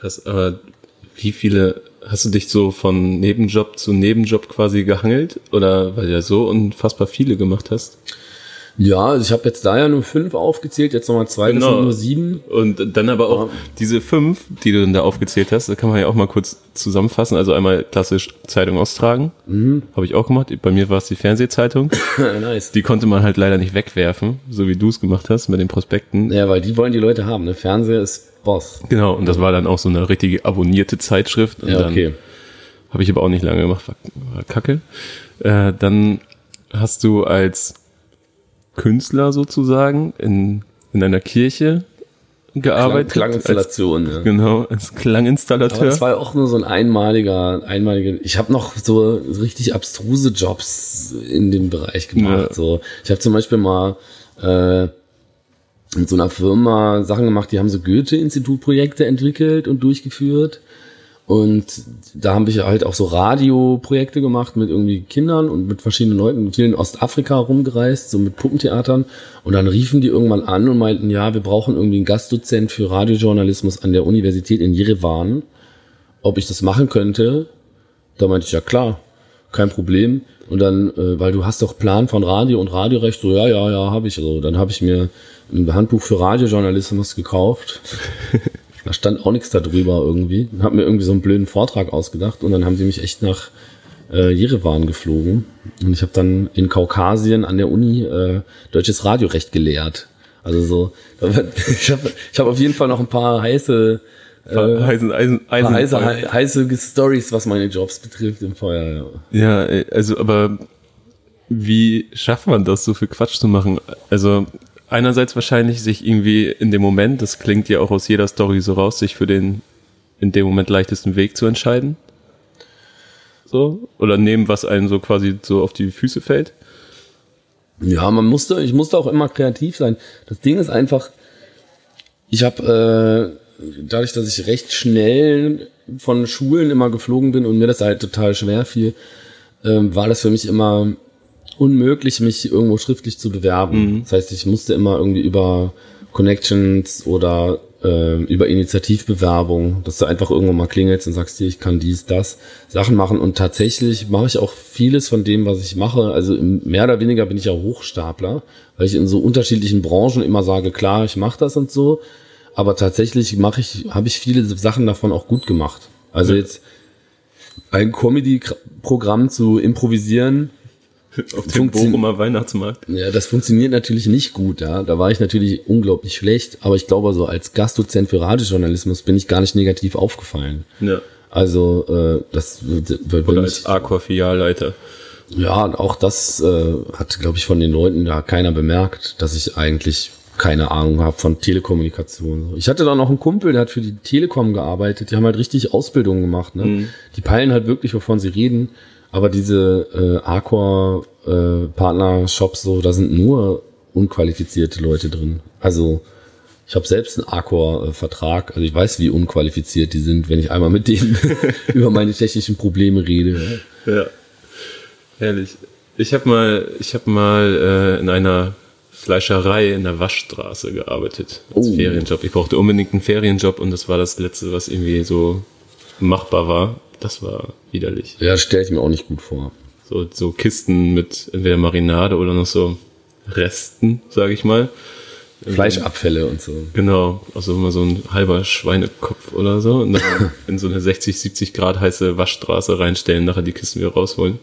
Krass, aber wie viele, hast du dich so von Nebenjob zu Nebenjob quasi gehangelt? Oder weil du ja so unfassbar viele gemacht hast? Ja, also ich habe jetzt da ja nur fünf aufgezählt, jetzt nochmal zwei, das Genau. sind nur sieben. Und dann aber auch diese fünf, die du dann da aufgezählt hast, da kann man ja auch mal kurz zusammenfassen. Also einmal klassisch Zeitung austragen, habe ich auch gemacht. Bei mir war es die Fernsehzeitung. nice. Die konnte man halt leider nicht wegwerfen, so wie du es gemacht hast mit den Prospekten. Ja, weil die wollen die Leute haben, ne? Fernseher ist Boss. Genau, und das war dann auch so eine richtige abonnierte Zeitschrift. Und Ja, okay. Habe ich aber auch nicht lange gemacht, war, war kacke. Äh, dann hast du als Künstler sozusagen in, in einer Kirche gearbeitet. Klang, Klanginstallation, ja. Als, genau, als Aber Klanginstallateur. das war ja auch nur so ein einmaliger, einmaliger. Ich habe noch so richtig abstruse Jobs in dem Bereich gemacht. Ja. So, ich habe zum Beispiel mal äh, mit so einer Firma Sachen gemacht, die haben so Goethe-Institut-Projekte entwickelt und durchgeführt. Und da haben wir halt auch so Radioprojekte gemacht mit irgendwie Kindern und mit verschiedenen Leuten, vielen in Ostafrika rumgereist, so mit Puppentheatern. Und dann riefen die irgendwann an und meinten, ja, wir brauchen irgendwie einen Gastdozent für Radiojournalismus an der Universität in Jerewan, ob ich das machen könnte. Da meinte ich, ja klar, kein Problem. Und dann, äh, weil du hast doch Plan von Radio und Radiorecht, so ja, ja, ja, habe ich. So, dann habe ich mir ein Handbuch für Radiojournalismus gekauft. Da stand auch nichts darüber irgendwie. Und habe mir irgendwie so einen blöden Vortrag ausgedacht und dann haben sie mich echt nach äh, Jerewan geflogen und ich habe dann in Kaukasien an der Uni äh, deutsches Radiorecht gelehrt. Also so, ich habe ich hab auf jeden Fall noch ein paar heiße äh, heißen, Eisen, Eisen, heiße, heiße, heiße Stories, was meine Jobs betrifft im Feuer. Ja. ja, also aber wie schafft man das, so viel Quatsch zu machen? Also einerseits wahrscheinlich sich irgendwie in dem Moment, das klingt ja auch aus jeder Story so raus, sich für den in dem Moment leichtesten Weg zu entscheiden. So? Oder nehmen, was einem so quasi so auf die Füße fällt. Ja, man musste, ich musste auch immer kreativ sein. Das Ding ist einfach, ich habe äh, dadurch, dass ich recht schnell von Schulen immer geflogen bin und mir das halt total schwer fiel, äh, war das für mich immer unmöglich, mich irgendwo schriftlich zu bewerben. Mhm. Das heißt, ich musste immer irgendwie über Connections oder äh, über Initiativbewerbung, dass du einfach irgendwo mal klingelst und sagst dir, ich kann dies, das, Sachen machen. Und tatsächlich mache ich auch vieles von dem, was ich mache. Also mehr oder weniger bin ich ja Hochstapler, weil ich in so unterschiedlichen Branchen immer sage, klar, ich mache das und so. Aber tatsächlich mache ich, habe ich viele Sachen davon auch gut gemacht. Also ja. jetzt ein Comedy-Programm zu improvisieren, Auf dem Bochumer Weihnachtsmarkt. Ja, das funktioniert natürlich nicht gut, ja. Da war ich natürlich unglaublich schlecht, aber ich glaube, so als Gastdozent für Radiojournalismus bin ich gar nicht negativ aufgefallen. Ja. Also, äh, das wird Oder als Aqua-Filialleiter. Ja, auch das äh, hat, glaube ich, von den Leuten ja keiner bemerkt, dass ich eigentlich keine Ahnung habe von Telekommunikation. Ich hatte da noch einen Kumpel, der hat für die Telekom gearbeitet. Die haben halt richtig Ausbildungen gemacht. Ne? Mhm. Die peilen halt wirklich, wovon sie reden. Aber diese äh, Arcor-Partner-Shops, äh, so, da sind nur unqualifizierte Leute drin. Also ich habe selbst einen Arcor-Vertrag, also ich weiß, wie unqualifiziert die sind, wenn ich einmal mit denen über meine technischen Probleme rede. Ja, herrlich. Ich habe mal, ich habe mal äh, in einer Fleischerei in der Waschstraße gearbeitet als oh. Ferienjob. Ich brauchte unbedingt einen Ferienjob und das war das letzte, was irgendwie so machbar war. Das war widerlich. Ja, stelle ich mir auch nicht gut vor. So, so Kisten mit entweder Marinade oder noch so Resten, sage ich mal. Fleischabfälle und so. Genau, also immer so ein halber Schweinekopf oder so und dann in so eine 60, 70 Grad heiße Waschstraße reinstellen, nachher die Kisten wieder rausholen.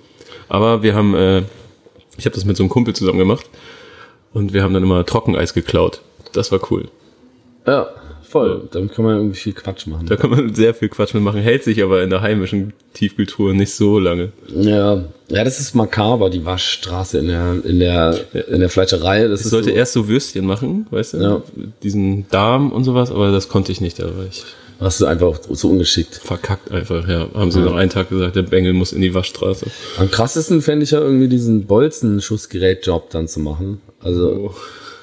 Aber wir haben, äh, ich habe das mit so einem Kumpel zusammen gemacht und wir haben dann immer Trockeneis geklaut. Das war cool. Ja. Voll, damit kann man irgendwie viel Quatsch machen. Da kann man sehr viel Quatsch mitmachen, hält sich aber in der heimischen Tiefkultur nicht so lange. Ja, ja, das ist makaber, die Waschstraße in der, in der, in der Fleischerei. Das ich sollte so erst so Würstchen machen, weißt du? Ja. Diesen Darm und sowas, aber das konnte ich nicht, da war ich. Hast du einfach so ungeschickt. Verkackt einfach, ja. Haben sie ja. noch einen Tag gesagt, der Bengel muss in die Waschstraße. Am krassesten fände ich ja irgendwie diesen Bolzenschussgerät-Job dann zu machen. Also, oh,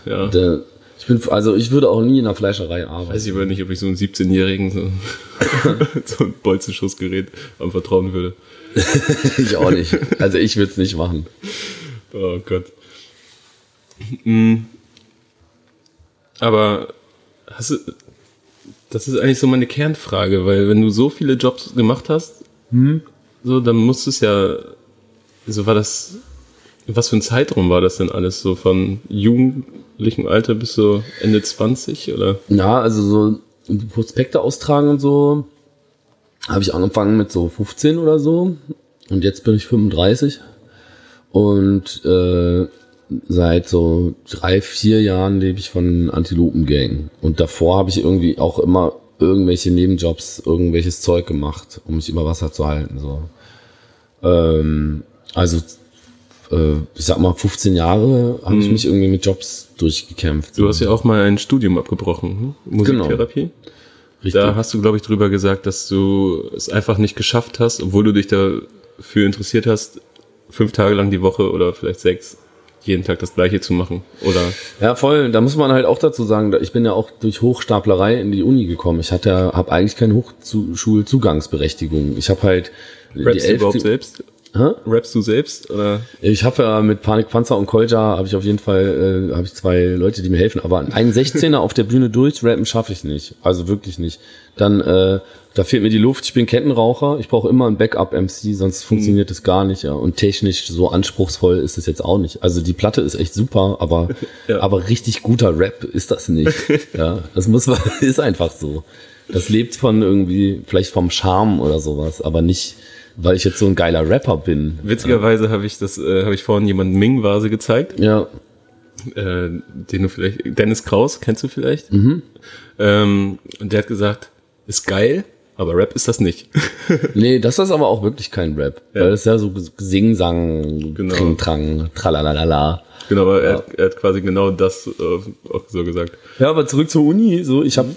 ja. Der, bin, also ich würde auch nie in einer Fleischerei arbeiten. Weiß ich aber nicht, ob ich so einen 17-Jährigen so, so ein Bolzenschussgerät anvertrauen würde. ich auch nicht. Also ich würde es nicht machen. Oh Gott. Hm. Aber hast du, das ist eigentlich so meine Kernfrage, weil wenn du so viele Jobs gemacht hast, hm? so, dann musst du es ja, so war das, was für ein Zeitraum war das denn alles so von Jugend jugendlichem Alter bis so Ende 20 oder? Ja, also so Prospekte austragen und so habe ich angefangen mit so 15 oder so und jetzt bin ich 35 und äh, seit so drei, vier Jahren lebe ich von Antilopengang und davor habe ich irgendwie auch immer irgendwelche Nebenjobs, irgendwelches Zeug gemacht, um mich über Wasser zu halten. So. Ähm, also ich sag mal, 15 Jahre habe ich mhm. mich irgendwie mit Jobs durchgekämpft. Du hast ja auch mal ein Studium abgebrochen, hm? Musiktherapie. Genau. Richtig. Da hast du, glaube ich, drüber gesagt, dass du es einfach nicht geschafft hast, obwohl du dich dafür interessiert hast, fünf Tage lang die Woche oder vielleicht sechs jeden Tag das Gleiche zu machen, oder? Ja, voll. Da muss man halt auch dazu sagen, ich bin ja auch durch Hochstaplerei in die Uni gekommen. Ich hatte, habe eigentlich keine Hochschulzugangsberechtigung. Ich habe halt Rappst die du überhaupt selbst? Hä? Rappst du selbst oder? Ich habe ja mit Panikpanzer und Kolja habe ich auf jeden Fall äh, habe ich zwei Leute, die mir helfen. Aber einen 16er auf der Bühne durchrappen schaffe ich nicht. Also wirklich nicht. Dann äh, da fehlt mir die Luft. Ich bin Kettenraucher. Ich brauche immer ein Backup-MC, sonst funktioniert es mhm. gar nicht. Ja. Und technisch so anspruchsvoll ist es jetzt auch nicht. Also die Platte ist echt super, aber ja. aber richtig guter Rap ist das nicht. ja, das muss man ist einfach so. Das lebt von irgendwie vielleicht vom Charme oder sowas, aber nicht weil ich jetzt so ein geiler Rapper bin. Witzigerweise habe ich das, äh, habe ich vorhin jemanden Ming-Vase gezeigt, Ja. äh, den du vielleicht, Dennis Kraus, kennst du vielleicht? Mhm. Ähm, und der hat gesagt, ist geil, aber Rap ist das nicht. Nee, das ist aber auch wirklich kein Rap. Ja. Weil das ist ja so Sing-Sang, Genau. Tring-Trang, tralalala. genau, aber er, hat, er hat quasi genau das äh, auch so gesagt. Ja, aber zurück zur Uni. So, ich habe,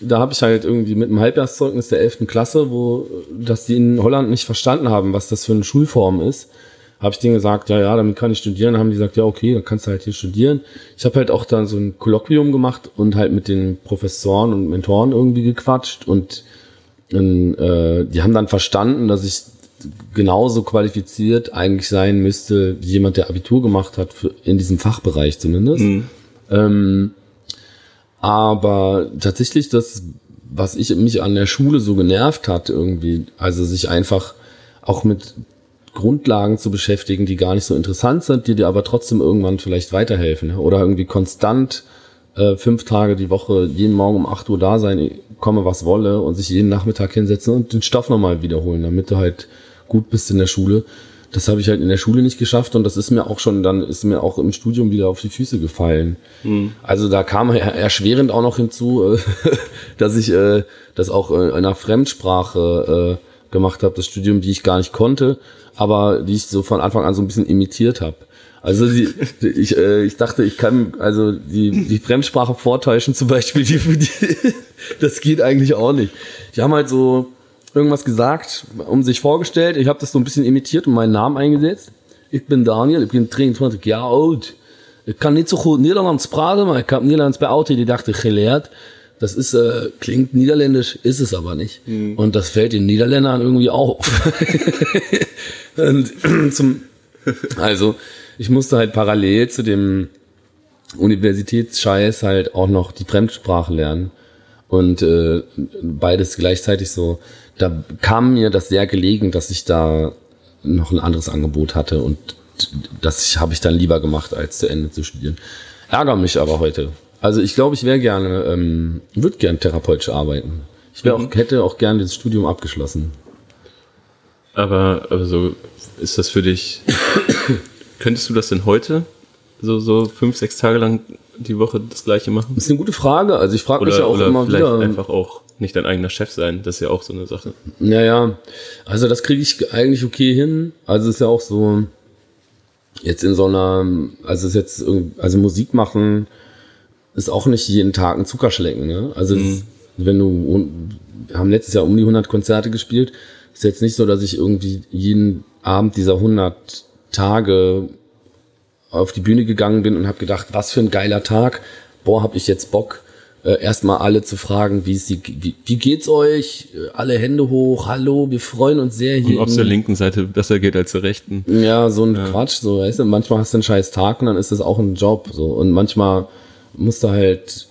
da habe ich halt irgendwie mit einem Halbjahrszeugnis der 11. Klasse, wo, dass die in Holland nicht verstanden haben, was das für eine Schulform ist, habe ich denen gesagt, ja, ja, damit kann ich studieren. Dann haben die gesagt, ja, okay, dann kannst du halt hier studieren. Ich habe halt auch dann so ein Kolloquium gemacht und halt mit den Professoren und Mentoren irgendwie gequatscht und, und äh, die haben dann verstanden, dass ich genauso qualifiziert eigentlich sein müsste wie jemand, der Abitur gemacht hat, für, in diesem Fachbereich zumindest. Ähm, aber tatsächlich das, was ich mich an der Schule so genervt hat irgendwie, also sich einfach auch mit Grundlagen zu beschäftigen, die gar nicht so interessant sind, die dir aber trotzdem irgendwann vielleicht weiterhelfen. ja. Oder irgendwie konstant äh, fünf Tage die Woche, jeden Morgen um 8 Uhr da sein, komme was wolle und sich jeden Nachmittag hinsetzen und den Stoff nochmal wiederholen, damit du halt gut bist in der Schule. Das habe ich halt in der Schule nicht geschafft und das ist mir auch schon, dann ist mir auch im Studium wieder auf die Füße gefallen. Also da kam er- erschwerend auch noch hinzu, äh, dass ich äh, das auch in einer Fremdsprache äh, gemacht habe, das Studium, die ich gar nicht konnte, aber die ich so von Anfang an so ein bisschen imitiert habe. Also die, die, ich, äh, ich dachte, ich kann also die, die Fremdsprache vortäuschen zum Beispiel, die, die, das geht eigentlich auch nicht. Die haben halt so irgendwas gesagt, um sich vorgestellt. Ich habe das so ein bisschen imitiert und meinen Namen eingesetzt. Ich bin Daniel, ich bin 23 Jahre alt. Ich kann nicht so gut Niederlands praten, aber ich habe Niederlands bei Autodidakte gelehrt. Das ist, äh, klingt niederländisch, ist es aber nicht. Und das fällt den Niederländern irgendwie auf. und zum, also, ich musste halt parallel zu dem Universitätsscheiß halt auch noch die Fremdsprache lernen. Und äh, beides gleichzeitig so. Da kam mir das sehr gelegen, dass ich da noch ein anderes Angebot hatte und das habe ich dann lieber gemacht, als zu Ende zu studieren. Ärger mich aber heute. Also ich glaube, ich wäre gerne, ähm, würde gern therapeutisch arbeiten. Ich wär auch, hätte auch gerne das Studium abgeschlossen. Aber, aber so, ist das für dich, könntest du das denn heute so, so fünf, sechs Tage lang die Woche das gleiche machen? Das ist eine gute Frage. Also ich frage mich ja auch oder immer vielleicht wieder. einfach auch nicht dein eigener Chef sein, das ist ja auch so eine Sache. Naja, also das kriege ich eigentlich okay hin. Also es ist ja auch so, jetzt in so einer, also es ist jetzt, also Musik machen ist auch nicht jeden Tag ein Zuckerschlecken, ne? Also es, wenn du, wir haben letztes Jahr um die 100 Konzerte gespielt, ist jetzt nicht so, dass ich irgendwie jeden Abend dieser 100 Tage auf die Bühne gegangen bin und habe gedacht, was für ein geiler Tag. Boah, hab ich jetzt Bock, äh, erstmal alle zu fragen, wie, es die, wie, wie geht's euch? Äh, Alle Hände hoch, hallo, wir freuen uns sehr hier. Ob es der linken Seite besser geht als der rechten. Ja, so ein Quatsch, so, weißt du, manchmal hast du einen scheiß Tag und dann ist das auch ein Job, so. Und manchmal musst du halt,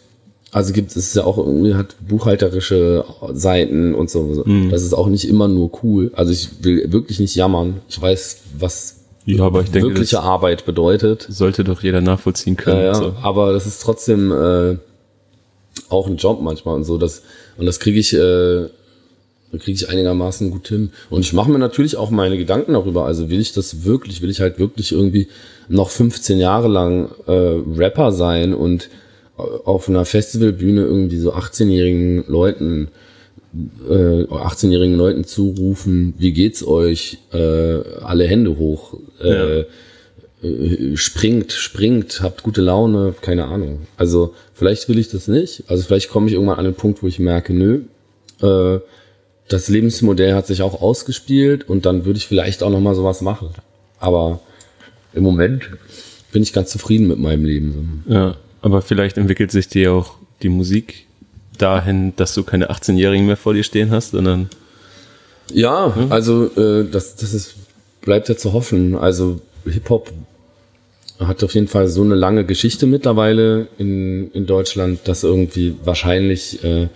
also gibt es ist ja auch irgendwie hat buchhalterische Seiten und so. so. Das ist auch nicht immer nur cool. Also ich will wirklich nicht jammern. Ich weiß, was Ja, aber ich denke, wirkliche Arbeit bedeutet. sollte doch jeder nachvollziehen können. Ja, ja. So. Aber das ist trotzdem äh, auch ein Job manchmal und so. Das, und das kriege ich, äh, kriege ich einigermaßen gut hin. Und ich mache mir natürlich auch meine Gedanken darüber. Also will ich das wirklich, will ich halt wirklich irgendwie noch 15 Jahre lang äh, Rapper sein und äh, auf einer Festivalbühne irgendwie so 18-jährigen Leuten äh, 18-jährigen Leuten zurufen, wie geht's euch? Äh, alle Hände hoch. Äh, äh, springt, springt, habt gute Laune, keine Ahnung. Also vielleicht will ich das nicht. Also vielleicht komme ich irgendwann an den Punkt, wo ich merke, nö, äh, das Lebensmodell hat sich auch ausgespielt und dann würde ich vielleicht auch noch mal sowas machen. Aber im Moment bin ich ganz zufrieden mit meinem Leben. Ja, aber vielleicht entwickelt sich dir auch die Musik dahin, dass du keine 18-Jährigen mehr vor dir stehen hast, sondern Ja, also äh, das, das ist, bleibt ja zu hoffen. Also Hip-Hop hat auf jeden Fall so eine lange Geschichte mittlerweile in, in Deutschland, dass irgendwie wahrscheinlich äh,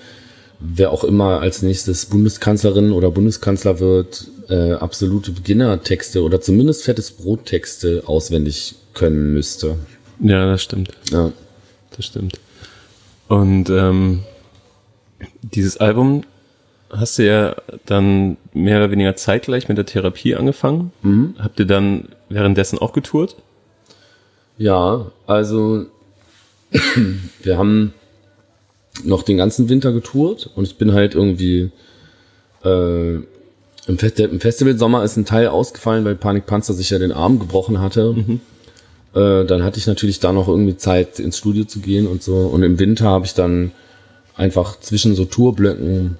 wer auch immer als nächstes Bundeskanzlerin oder Bundeskanzler wird, äh, absolute Beginnertexte oder zumindest fettes Brottexte auswendig können müsste. ja, das stimmt. Ja. Das stimmt. Und ähm, dieses Album, hast du ja dann mehr oder weniger zeitgleich mit der Therapie angefangen. Mhm. Habt ihr dann währenddessen auch getourt? Ja, also wir haben noch den ganzen Winter getourt und ich bin halt irgendwie äh, im, Fest im Festivalsommer ist ein Teil ausgefallen, weil Panikpanzer sich ja den Arm gebrochen hatte. Äh, dann hatte ich natürlich da noch irgendwie Zeit ins Studio zu gehen und so. Und im Winter habe ich dann einfach zwischen so Tourblöcken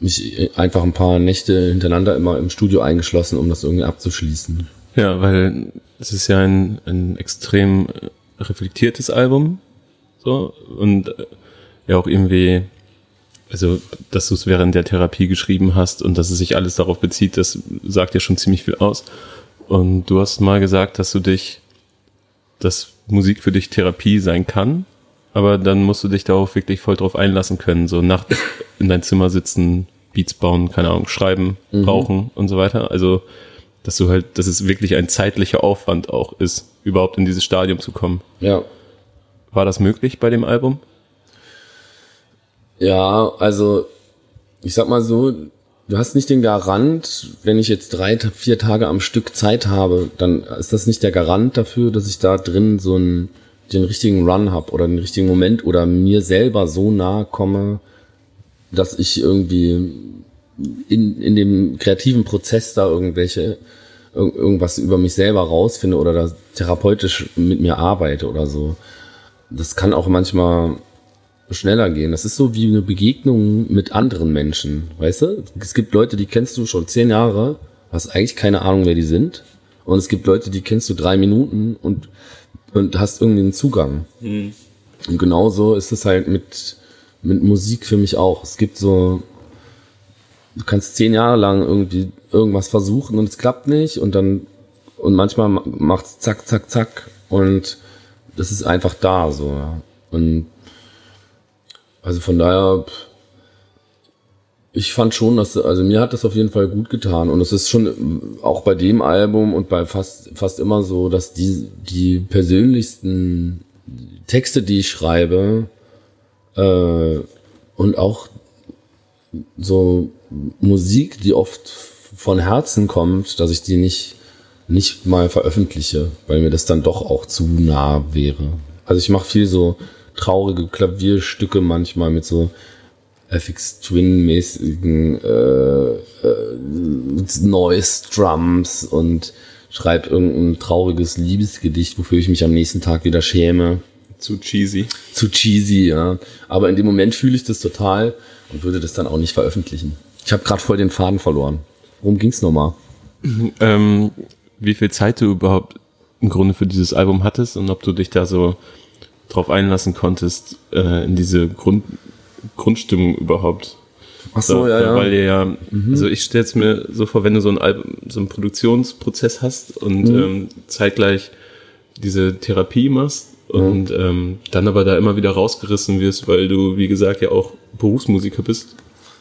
mich einfach ein paar Nächte hintereinander immer im Studio eingeschlossen, um das irgendwie abzuschließen. Ja, weil es ist ja ein, ein extrem äh, reflektiertes Album. So. Und äh, ja auch irgendwie, also, dass du es während der Therapie geschrieben hast und dass es sich alles darauf bezieht, das sagt ja schon ziemlich viel aus. Und du hast mal gesagt, dass du dich, dass Musik für dich Therapie sein kann, aber dann musst du dich darauf wirklich voll drauf einlassen können, so nachts in dein Zimmer sitzen, Beats bauen, keine Ahnung, schreiben, rauchen und so weiter. Also, dass du halt, dass es wirklich ein zeitlicher Aufwand auch ist, überhaupt in dieses Stadium zu kommen. Ja. War das möglich bei dem Album? Ja, also ich sag mal so, du hast nicht den Garant, wenn ich jetzt drei, vier Tage am Stück Zeit habe, dann ist das nicht der Garant dafür, dass ich da drin so einen, den richtigen Run habe oder den richtigen Moment oder mir selber so nahe komme, dass ich irgendwie in, in dem kreativen Prozess da irgendwelche irg- irgendwas über mich selber rausfinde oder da therapeutisch mit mir arbeite oder so. Das kann auch manchmal schneller gehen. Das ist so wie eine Begegnung mit anderen Menschen, weißt du? Es gibt Leute, die kennst du schon zehn Jahre, hast eigentlich keine Ahnung, wer die sind. Und es gibt Leute, die kennst du drei Minuten und, und hast irgendwie einen Zugang. Und genauso ist es halt mit, mit Musik für mich auch. Es gibt so, du kannst zehn Jahre lang irgendwie irgendwas versuchen und es klappt nicht und dann, und manchmal ma- macht's zack, zack, zack und das ist einfach da, so. Und also von daher, ich fand schon, dass, also mir hat das auf jeden Fall gut getan. Und es ist schon auch bei dem Album und bei fast, fast immer so, dass die, die persönlichsten Texte, die ich schreibe, äh, und auch so Musik, die oft von Herzen kommt, dass ich die nicht, nicht mal veröffentliche, weil mir das dann doch auch zu nah wäre. Also ich mache viel so traurige Klavierstücke manchmal mit so FX Twin-mäßigen äh, äh, Noise Drums und schreibe irgendein trauriges Liebesgedicht, wofür ich mich am nächsten Tag wieder schäme. Zu cheesy. Zu cheesy, ja. Aber in dem Moment fühle ich das total und würde das dann auch nicht veröffentlichen. Ich habe gerade voll den Faden verloren. Worum ging's nochmal? Ähm, wie viel Zeit du überhaupt im Grunde für dieses Album hattest und ob du dich da so drauf einlassen konntest, äh, in diese Grund, Grundstimmung überhaupt. Ach so, ja, ja. Weil ihr ja, also ich stelle es mir so vor, wenn du so ein Album, so einen Produktionsprozess hast und Mhm. ähm, zeitgleich diese Therapie machst und Mhm. ähm, dann aber da immer wieder rausgerissen wirst, weil du, wie gesagt, ja auch Berufsmusiker bist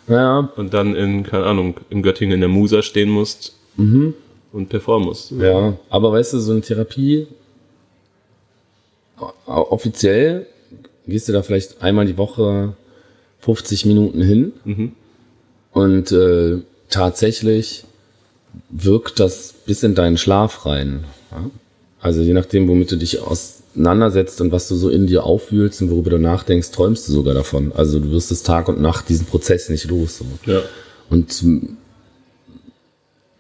Ja, und dann in, keine Ahnung, in Göttingen in der Musa stehen musst und performen musst. ja. Aber weißt du, so eine Therapie, offiziell gehst du da vielleicht einmal die Woche 50 Minuten hin und äh, tatsächlich wirkt das bis in deinen Schlaf rein. Ja? Also je nachdem, womit du dich auseinandersetzt und was du so in dir aufwühlst und worüber du nachdenkst, träumst du sogar davon. Also du wirst es Tag und Nacht diesen Prozess nicht los. So. Ja. Und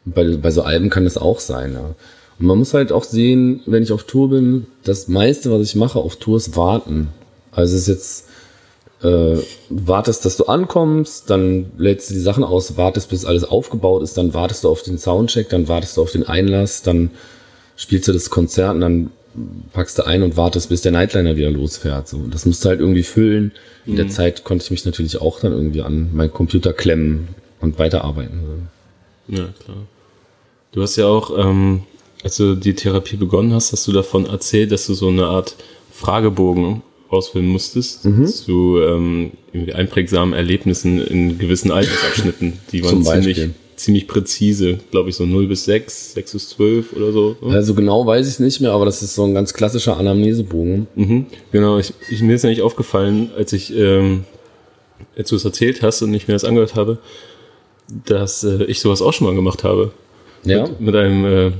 bei, bei so Alben kann das auch sein. Ja. Und man muss halt auch sehen, wenn ich auf Tour bin, das meiste, was ich mache auf Tour, ist warten. Also es ist jetzt, äh, wartest, dass du ankommst, dann lädst du die Sachen aus, wartest, bis alles aufgebaut ist, dann wartest du auf den Soundcheck, dann wartest du auf den Einlass, dann spielst du das Konzert und dann packst du ein und wartest, bis der Nightliner wieder losfährt. So, das musst du halt irgendwie füllen. In der Zeit konnte ich mich natürlich auch dann irgendwie an meinen Computer klemmen und weiterarbeiten. Ja, klar. Du hast ja auch, ähm, als du die Therapie begonnen hast, hast du davon erzählt, dass du so eine Art Fragebogen ausfüllen musstest Mhm. zu ähm, irgendwie einprägsamen Erlebnissen in gewissen Altersabschnitten. Die waren ziemlich, ziemlich präzise, glaube ich, so 0 bis 6, 6 bis 12 oder so. Also genau weiß ich es nicht mehr, aber das ist so ein ganz klassischer Anamnesebogen. Mhm, genau, ich, ich, mir ist nämlich aufgefallen, als ich, ähm, als du es erzählt hast und ich mir das angehört habe, dass äh, ich sowas auch schon mal gemacht habe. Ja. Mit, mit einem äh,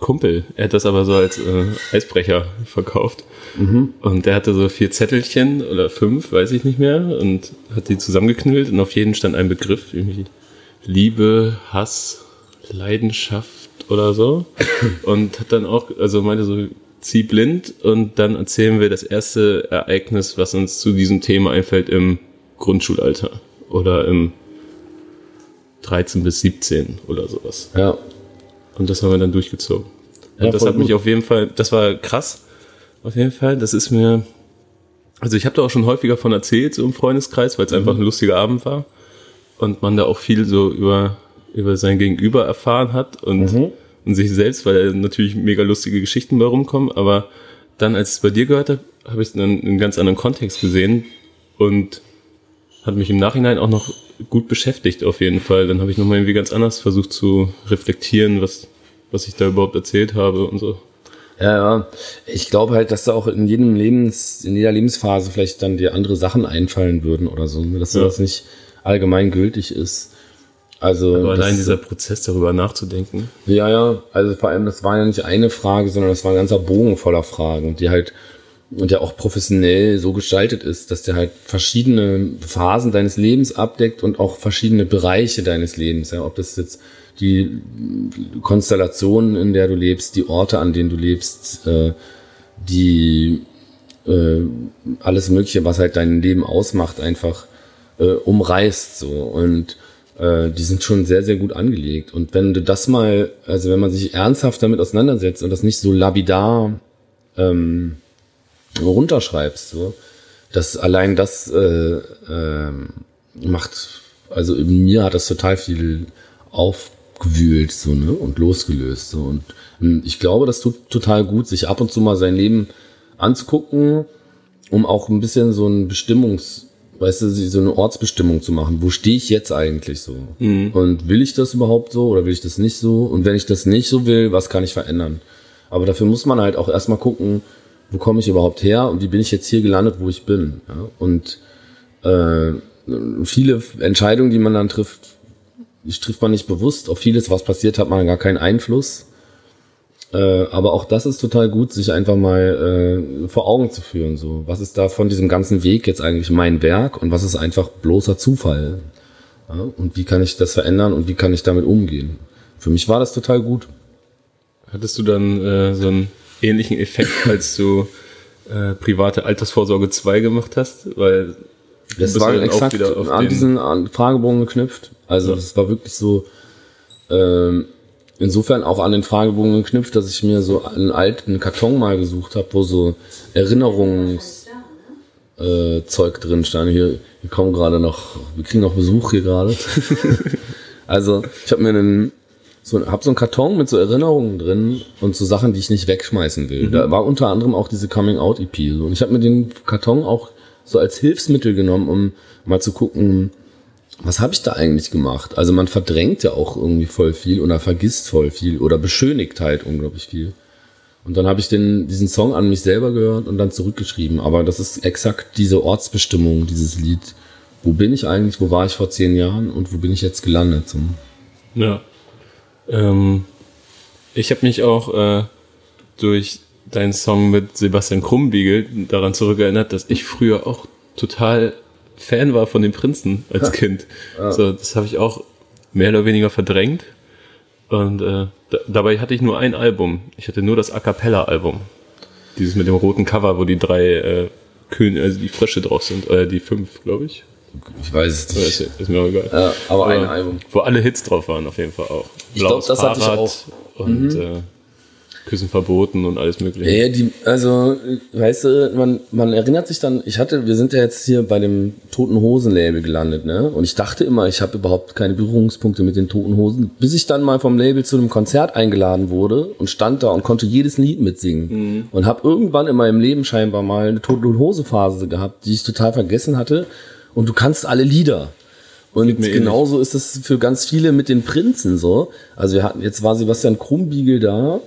Kumpel. Er hat das aber so als äh, Eisbrecher verkauft. Und der hatte so vier Zettelchen oder fünf, weiß ich nicht mehr, und hat die zusammengeknüllt und auf jeden stand ein Begriff, irgendwie Liebe, Hass, Leidenschaft oder so. Und hat dann auch, also meinte so, zieh blind und dann erzählen wir das erste Ereignis, was uns zu diesem Thema einfällt im Grundschulalter oder im 13 bis 17 oder sowas. Ja. Und das haben wir dann durchgezogen. Und Ja, das hat mich gut. auf jeden Fall, das war krass. Auf jeden Fall, das ist mir, also ich habe da auch schon häufiger von erzählt, so im Freundeskreis, weil es einfach Mhm. ein lustiger Abend war. Und man da auch viel so über, über sein Gegenüber erfahren hat und, Mhm. und sich selbst, weil natürlich mega lustige Geschichten bei rumkommen. Aber dann, als ich es bei dir gehört habe, habe ich es in einen ganz anderen Kontext gesehen und hat mich im Nachhinein auch noch gut beschäftigt auf jeden Fall. Dann habe ich nochmal irgendwie ganz anders versucht zu reflektieren, was, was ich da überhaupt erzählt habe und so. Ja, ja. Ich glaube halt, dass da auch in jedem Lebens, in jeder Lebensphase vielleicht dann dir andere Sachen einfallen würden oder so, ne? dass Ja. das nicht allgemein gültig ist. Also Aber allein dieser Prozess darüber nachzudenken. ja, ja, also vor allem, das war ja nicht eine Frage, sondern das war ein ganzer Bogen voller Fragen, die halt und der auch professionell so gestaltet ist, dass der halt verschiedene Phasen deines Lebens abdeckt und auch verschiedene Bereiche deines Lebens. Ja, ob das jetzt die Konstellation, in der du lebst, die Orte, an denen du lebst, äh, die äh, alles Mögliche, was halt dein Leben ausmacht, einfach äh, umreißt so und äh, die sind schon sehr sehr gut angelegt und wenn du das mal, also wenn man sich ernsthaft damit auseinandersetzt und das nicht so lapidar ähm, runterschreibst, so, dass allein das äh, ähm, macht, also in mir hat das total viel aufgewühlt so ne und losgelöst so und ähm, ich glaube, das tut total gut, sich ab und zu mal sein Leben anzugucken, um auch ein bisschen so ein Bestimmungs, weißt du, so eine Ortsbestimmung zu machen. Wo stehe ich jetzt eigentlich so? Und will ich das überhaupt so oder will ich das nicht so? Und wenn ich das nicht so will, was kann ich verändern? Aber dafür muss man halt auch erstmal gucken, wo komme ich überhaupt her und wie bin ich jetzt hier gelandet, wo ich bin. Ja? Und äh, viele Entscheidungen, die man dann trifft, die trifft man nicht bewusst. Auf vieles, was passiert, hat man gar keinen Einfluss. Äh, aber auch das ist total gut, sich einfach mal äh, vor Augen zu führen. So, was ist da von diesem ganzen Weg jetzt eigentlich mein Werk und was ist einfach bloßer Zufall? Ja? Und wie kann ich das verändern und wie kann ich damit umgehen? Für mich war das total gut. Hattest du dann äh, so einen ähnlichen Effekt, als du äh, private Altersvorsorge 2 gemacht hast? Weil Das war exakt an diesen Fragebogen geknüpft. Also Ja. das war wirklich so ähm, insofern auch an den Fragebogen geknüpft, dass ich mir so einen alten Karton mal gesucht habe, wo so Erinnerungszeug äh, Zeug drin stand. Hier, wir kommen gerade noch, wir kriegen noch Besuch hier gerade. also ich habe mir einen so, hab so einen Karton mit so Erinnerungen drin und so Sachen, die ich nicht wegschmeißen will. Da war unter anderem auch diese Coming Out EP. So. Und ich habe mir den Karton auch so als Hilfsmittel genommen, um mal zu gucken, was habe ich da eigentlich gemacht? Also man verdrängt ja auch irgendwie voll viel oder vergisst voll viel oder beschönigt halt unglaublich viel. Und dann habe ich den, diesen Song an mich selber gehört und dann zurückgeschrieben. Aber das ist exakt diese Ortsbestimmung, dieses Lied. Wo bin ich eigentlich? Wo war ich vor zehn Jahren? Und wo bin ich jetzt gelandet? So. Ja. Ähm, ich habe mich auch äh, durch deinen Song mit Sebastian Krumbiegel daran zurückerinnert, dass ich früher auch total Fan war von den Prinzen als Kind. So, das habe ich auch mehr oder weniger verdrängt. Und äh, da, dabei hatte ich nur ein Album. Ich hatte nur das A Cappella-Album. Dieses mit dem roten Cover, wo die drei äh, Könige, also die Frösche drauf sind. Oder die fünf, glaube ich. Ich weiß es nicht. Ist, ist mir auch egal. Ja, aber ein Aber Album. Wo alle Hits drauf waren, auf jeden Fall auch. Ich glaub, Blaues das hatte ich Fahrrad auch. Und äh, Küssen verboten und alles mögliche. Ja, die, also, weißt du, man, man erinnert sich dann, ich hatte, wir sind ja jetzt hier bei dem Toten Hosen Label gelandet, ne? Und ich dachte immer, ich habe überhaupt keine Berührungspunkte mit den Toten Hosen, bis ich dann mal vom Label zu einem Konzert eingeladen wurde und stand da und konnte jedes Lied mitsingen. Und habe irgendwann in meinem Leben scheinbar mal eine Toten Hose Phase gehabt, die ich total vergessen hatte. Und du kannst alle Lieder. Und ähnlich. genauso ist es für ganz viele mit den Prinzen so. Also wir hatten, jetzt war Sebastian Krumbiegel da,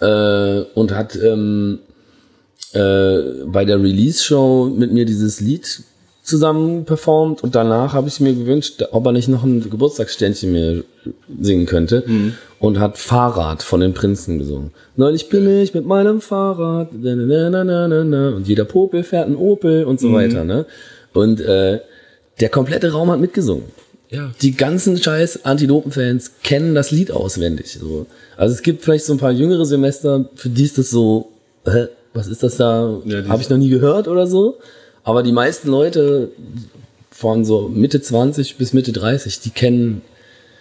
äh, und hat ähm, äh, bei der Release-Show mit mir dieses Lied zusammen performt und danach habe ich mir gewünscht, ob er nicht noch ein Geburtstagsständchen mir singen könnte und hat Fahrrad von den Prinzen gesungen. Neulich bin ich mit meinem Fahrrad und jeder Popel fährt ein Opel und so weiter. Ne? Und äh, der komplette Raum hat mitgesungen. Ja. Die ganzen scheiß Antilopen-Fans kennen das Lied auswendig. So. Also es gibt vielleicht so ein paar jüngere Semester, für die ist das so, hä, was ist das da? Ja, Habe ich noch nie gehört oder so. Aber die meisten Leute von so Mitte 20 bis Mitte 30, die kennen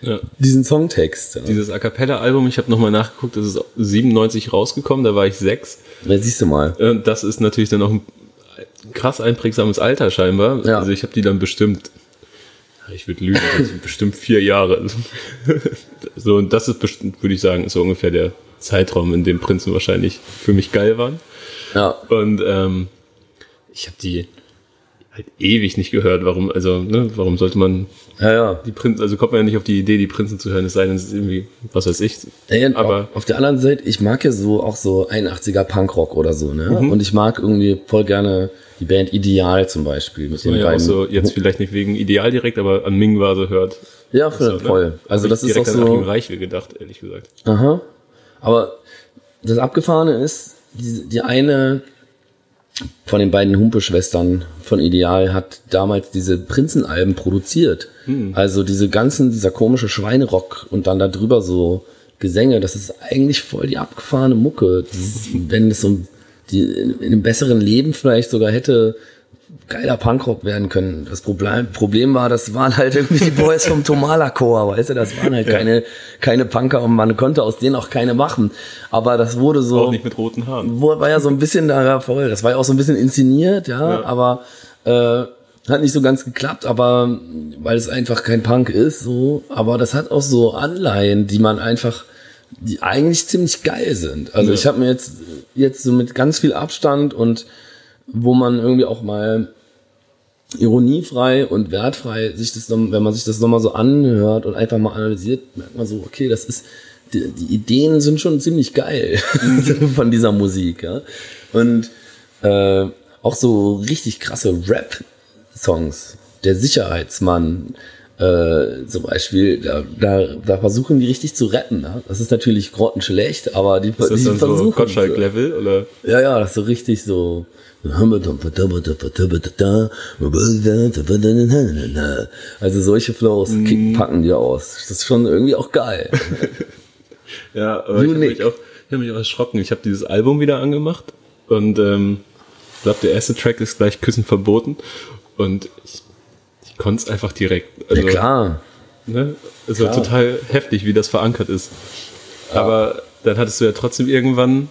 Ja. diesen Songtext. Ja. Dieses A Cappella-Album, ich habe nochmal nachgeguckt, das ist 97 rausgekommen, da war ich sechs. Da siehst du mal. Äh, Das ist natürlich dann auch ein krass einprägsames Alter scheinbar. Ja. Also ich habe die dann bestimmt, ich würde lügen, bestimmt vier Jahre. so, und das ist bestimmt, würde ich sagen, ist so ungefähr der Zeitraum, in dem Prinzen wahrscheinlich für mich geil waren. Ja. Und ähm, ich habe die halt ewig nicht gehört. Warum, also, ne, warum sollte man Ja, ja. die Prinzen, also kommt man ja nicht auf die Idee, die Prinzen zu hören, es sei denn, es ist irgendwie, was weiß ich. Und Aber- auf der anderen Seite, ich mag ja so auch so 81er Punkrock oder so, ne? Mhm. Und ich mag irgendwie voll gerne die Band Ideal zum Beispiel. Mit den Ja, auch beiden. so, jetzt vielleicht nicht wegen Ideal direkt, aber an Ming war so hört. ja, voll. So, ne? voll. Also Hab das ist auch so. Reichel gedacht, ehrlich gesagt. Aha. Aber das Abgefahrene ist, die, die eine von den beiden Humpe-Schwestern von Ideal hat damals diese Prinzenalben produziert. Also diese ganzen, dieser komische Schweinerock und dann da drüber so Gesänge, das ist eigentlich voll die abgefahrene Mucke. Dieses, wenn es so die, in einem besseren Leben vielleicht sogar hätte geiler Punkrock werden können. Das Problem, Problem war, das waren halt irgendwie die Boys vom Tomala Chor, weißt du, das waren halt keine, keine Punker und man konnte aus denen auch keine machen. Aber das wurde so, Auch nicht mit roten Haaren. war ja so ein bisschen da ja, voll. Das war ja auch so ein bisschen inszeniert, ja, Ja. aber äh, hat nicht so ganz geklappt, aber weil es einfach kein Punk ist, so. Aber das hat auch so Anleihen, die man einfach, die eigentlich ziemlich geil sind. Also Ja. ich habe mir jetzt jetzt so mit ganz viel Abstand und wo man irgendwie auch mal ironiefrei und wertfrei sich das, wenn man sich das nochmal so anhört und einfach mal analysiert, merkt man so, okay, das ist, die, die Ideen sind schon ziemlich geil von dieser Musik, ja. Und äh, auch so richtig krasse Rap-Songs. Der Sicherheitsmann, äh, zum Beispiel, da, da, da versuchen die richtig zu rappen. Ja? Das ist natürlich grottenschlecht, aber die, Ist das die dann so versuchen. Gottschalk-Level oder? Ja, ja, das ist so richtig so. Also solche Flows kick, packen die aus. Das ist schon irgendwie auch geil. Ja, aber ich habe mich auch, ich hab mich auch erschrocken. Ich habe dieses Album wieder angemacht und ähm, ich glaube, der erste Track ist gleich Küssen verboten und ich, ich konnte es einfach direkt. Also, ja klar. Ne? Es war Klar. total heftig, wie das verankert ist. Aber dann hattest du ja trotzdem irgendwann,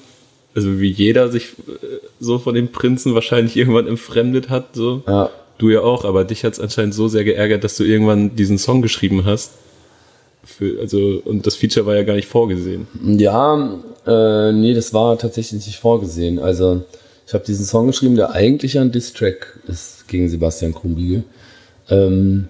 also wie jeder sich äh, so von dem Prinzen wahrscheinlich irgendwann entfremdet hat, so. Ja. Du ja auch, aber dich hat es anscheinend so sehr geärgert, dass du irgendwann diesen Song geschrieben hast. Für, also, und das Feature war ja gar nicht vorgesehen. Ja, äh, nee, das war tatsächlich nicht vorgesehen. Also ich habe diesen Song geschrieben, der eigentlich ein Diss-Track ist gegen Sebastian Krumbiegel. Ähm,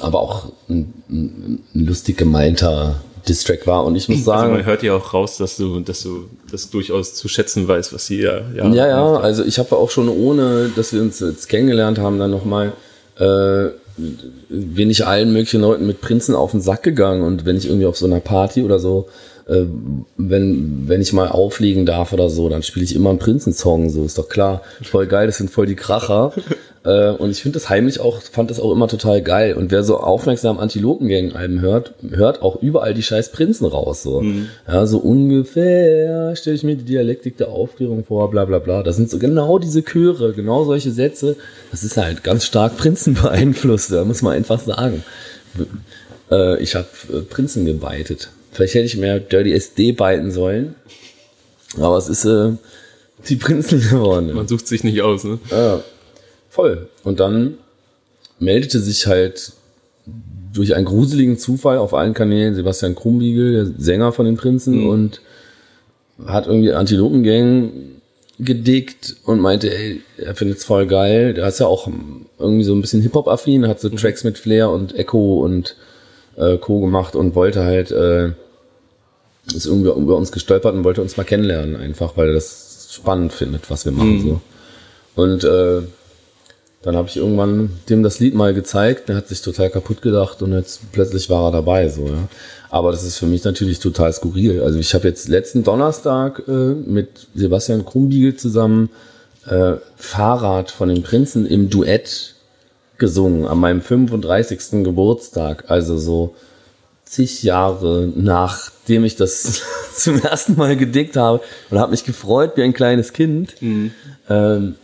aber auch ein, ein, ein lustig gemeinter Diss-Track war. Und ich muss Also sagen, man hört ja auch raus, dass du, dass du das durchaus zu schätzen weißt, was sie ja. Ja, Ja, ja, also ich habe auch schon ohne, dass wir uns jetzt kennengelernt haben, dann nochmal, äh, bin ich allen möglichen Leuten mit Prinzen auf den Sack gegangen und wenn ich irgendwie auf so einer Party oder so, äh, wenn, wenn ich mal auflegen darf oder so, dann spiele ich immer einen Prinzensong, so ist doch klar. Voll geil, das sind voll die Kracher. Äh, und ich finde das heimlich auch, fand das auch immer total geil. Und wer so aufmerksam Antilopengang-Alben hört, hört auch überall die scheiß Prinzen raus, so. Ja, so ungefähr stelle ich mir die Dialektik der Aufklärung vor, bla bla bla. Das sind so genau diese Chöre, genau solche Sätze. Das ist halt ganz stark Prinzen beeinflusst, da muss man einfach sagen. Äh, ich habe äh, Prinzen gebeitet. Vielleicht hätte ich mehr Dirty SD beiten sollen. Aber es ist äh, die Prinzen geworden. Man sucht sich nicht aus, ne? Ja, voll. Und dann meldete sich halt durch einen gruseligen Zufall auf allen Kanälen Sebastian Krumbiegel, der Sänger von den Prinzen, und hat irgendwie Antilopengang gedickt und meinte, ey, er findet es voll geil. Der ist ja auch irgendwie so ein bisschen Hip-Hop-affin, hat so Tracks mit Flair und Echo und äh, Co. gemacht und wollte halt, äh, ist irgendwie über uns gestolpert und wollte uns mal kennenlernen, einfach, weil er das spannend findet, was wir machen. So. Und äh, Dann habe ich irgendwann dem das Lied mal gezeigt, der hat sich total kaputt gedacht und jetzt plötzlich war er dabei, so, ja. Aber das ist für mich natürlich total skurril. Also ich habe jetzt letzten Donnerstag äh, mit Sebastian Krumbiegel zusammen äh, Fahrrad von den Prinzen im Duett gesungen an meinem 35. Geburtstag. Also so zig Jahre nachdem ich das zum ersten Mal gedickt habe und habe mich gefreut wie ein kleines Kind. Mhm. Ähm,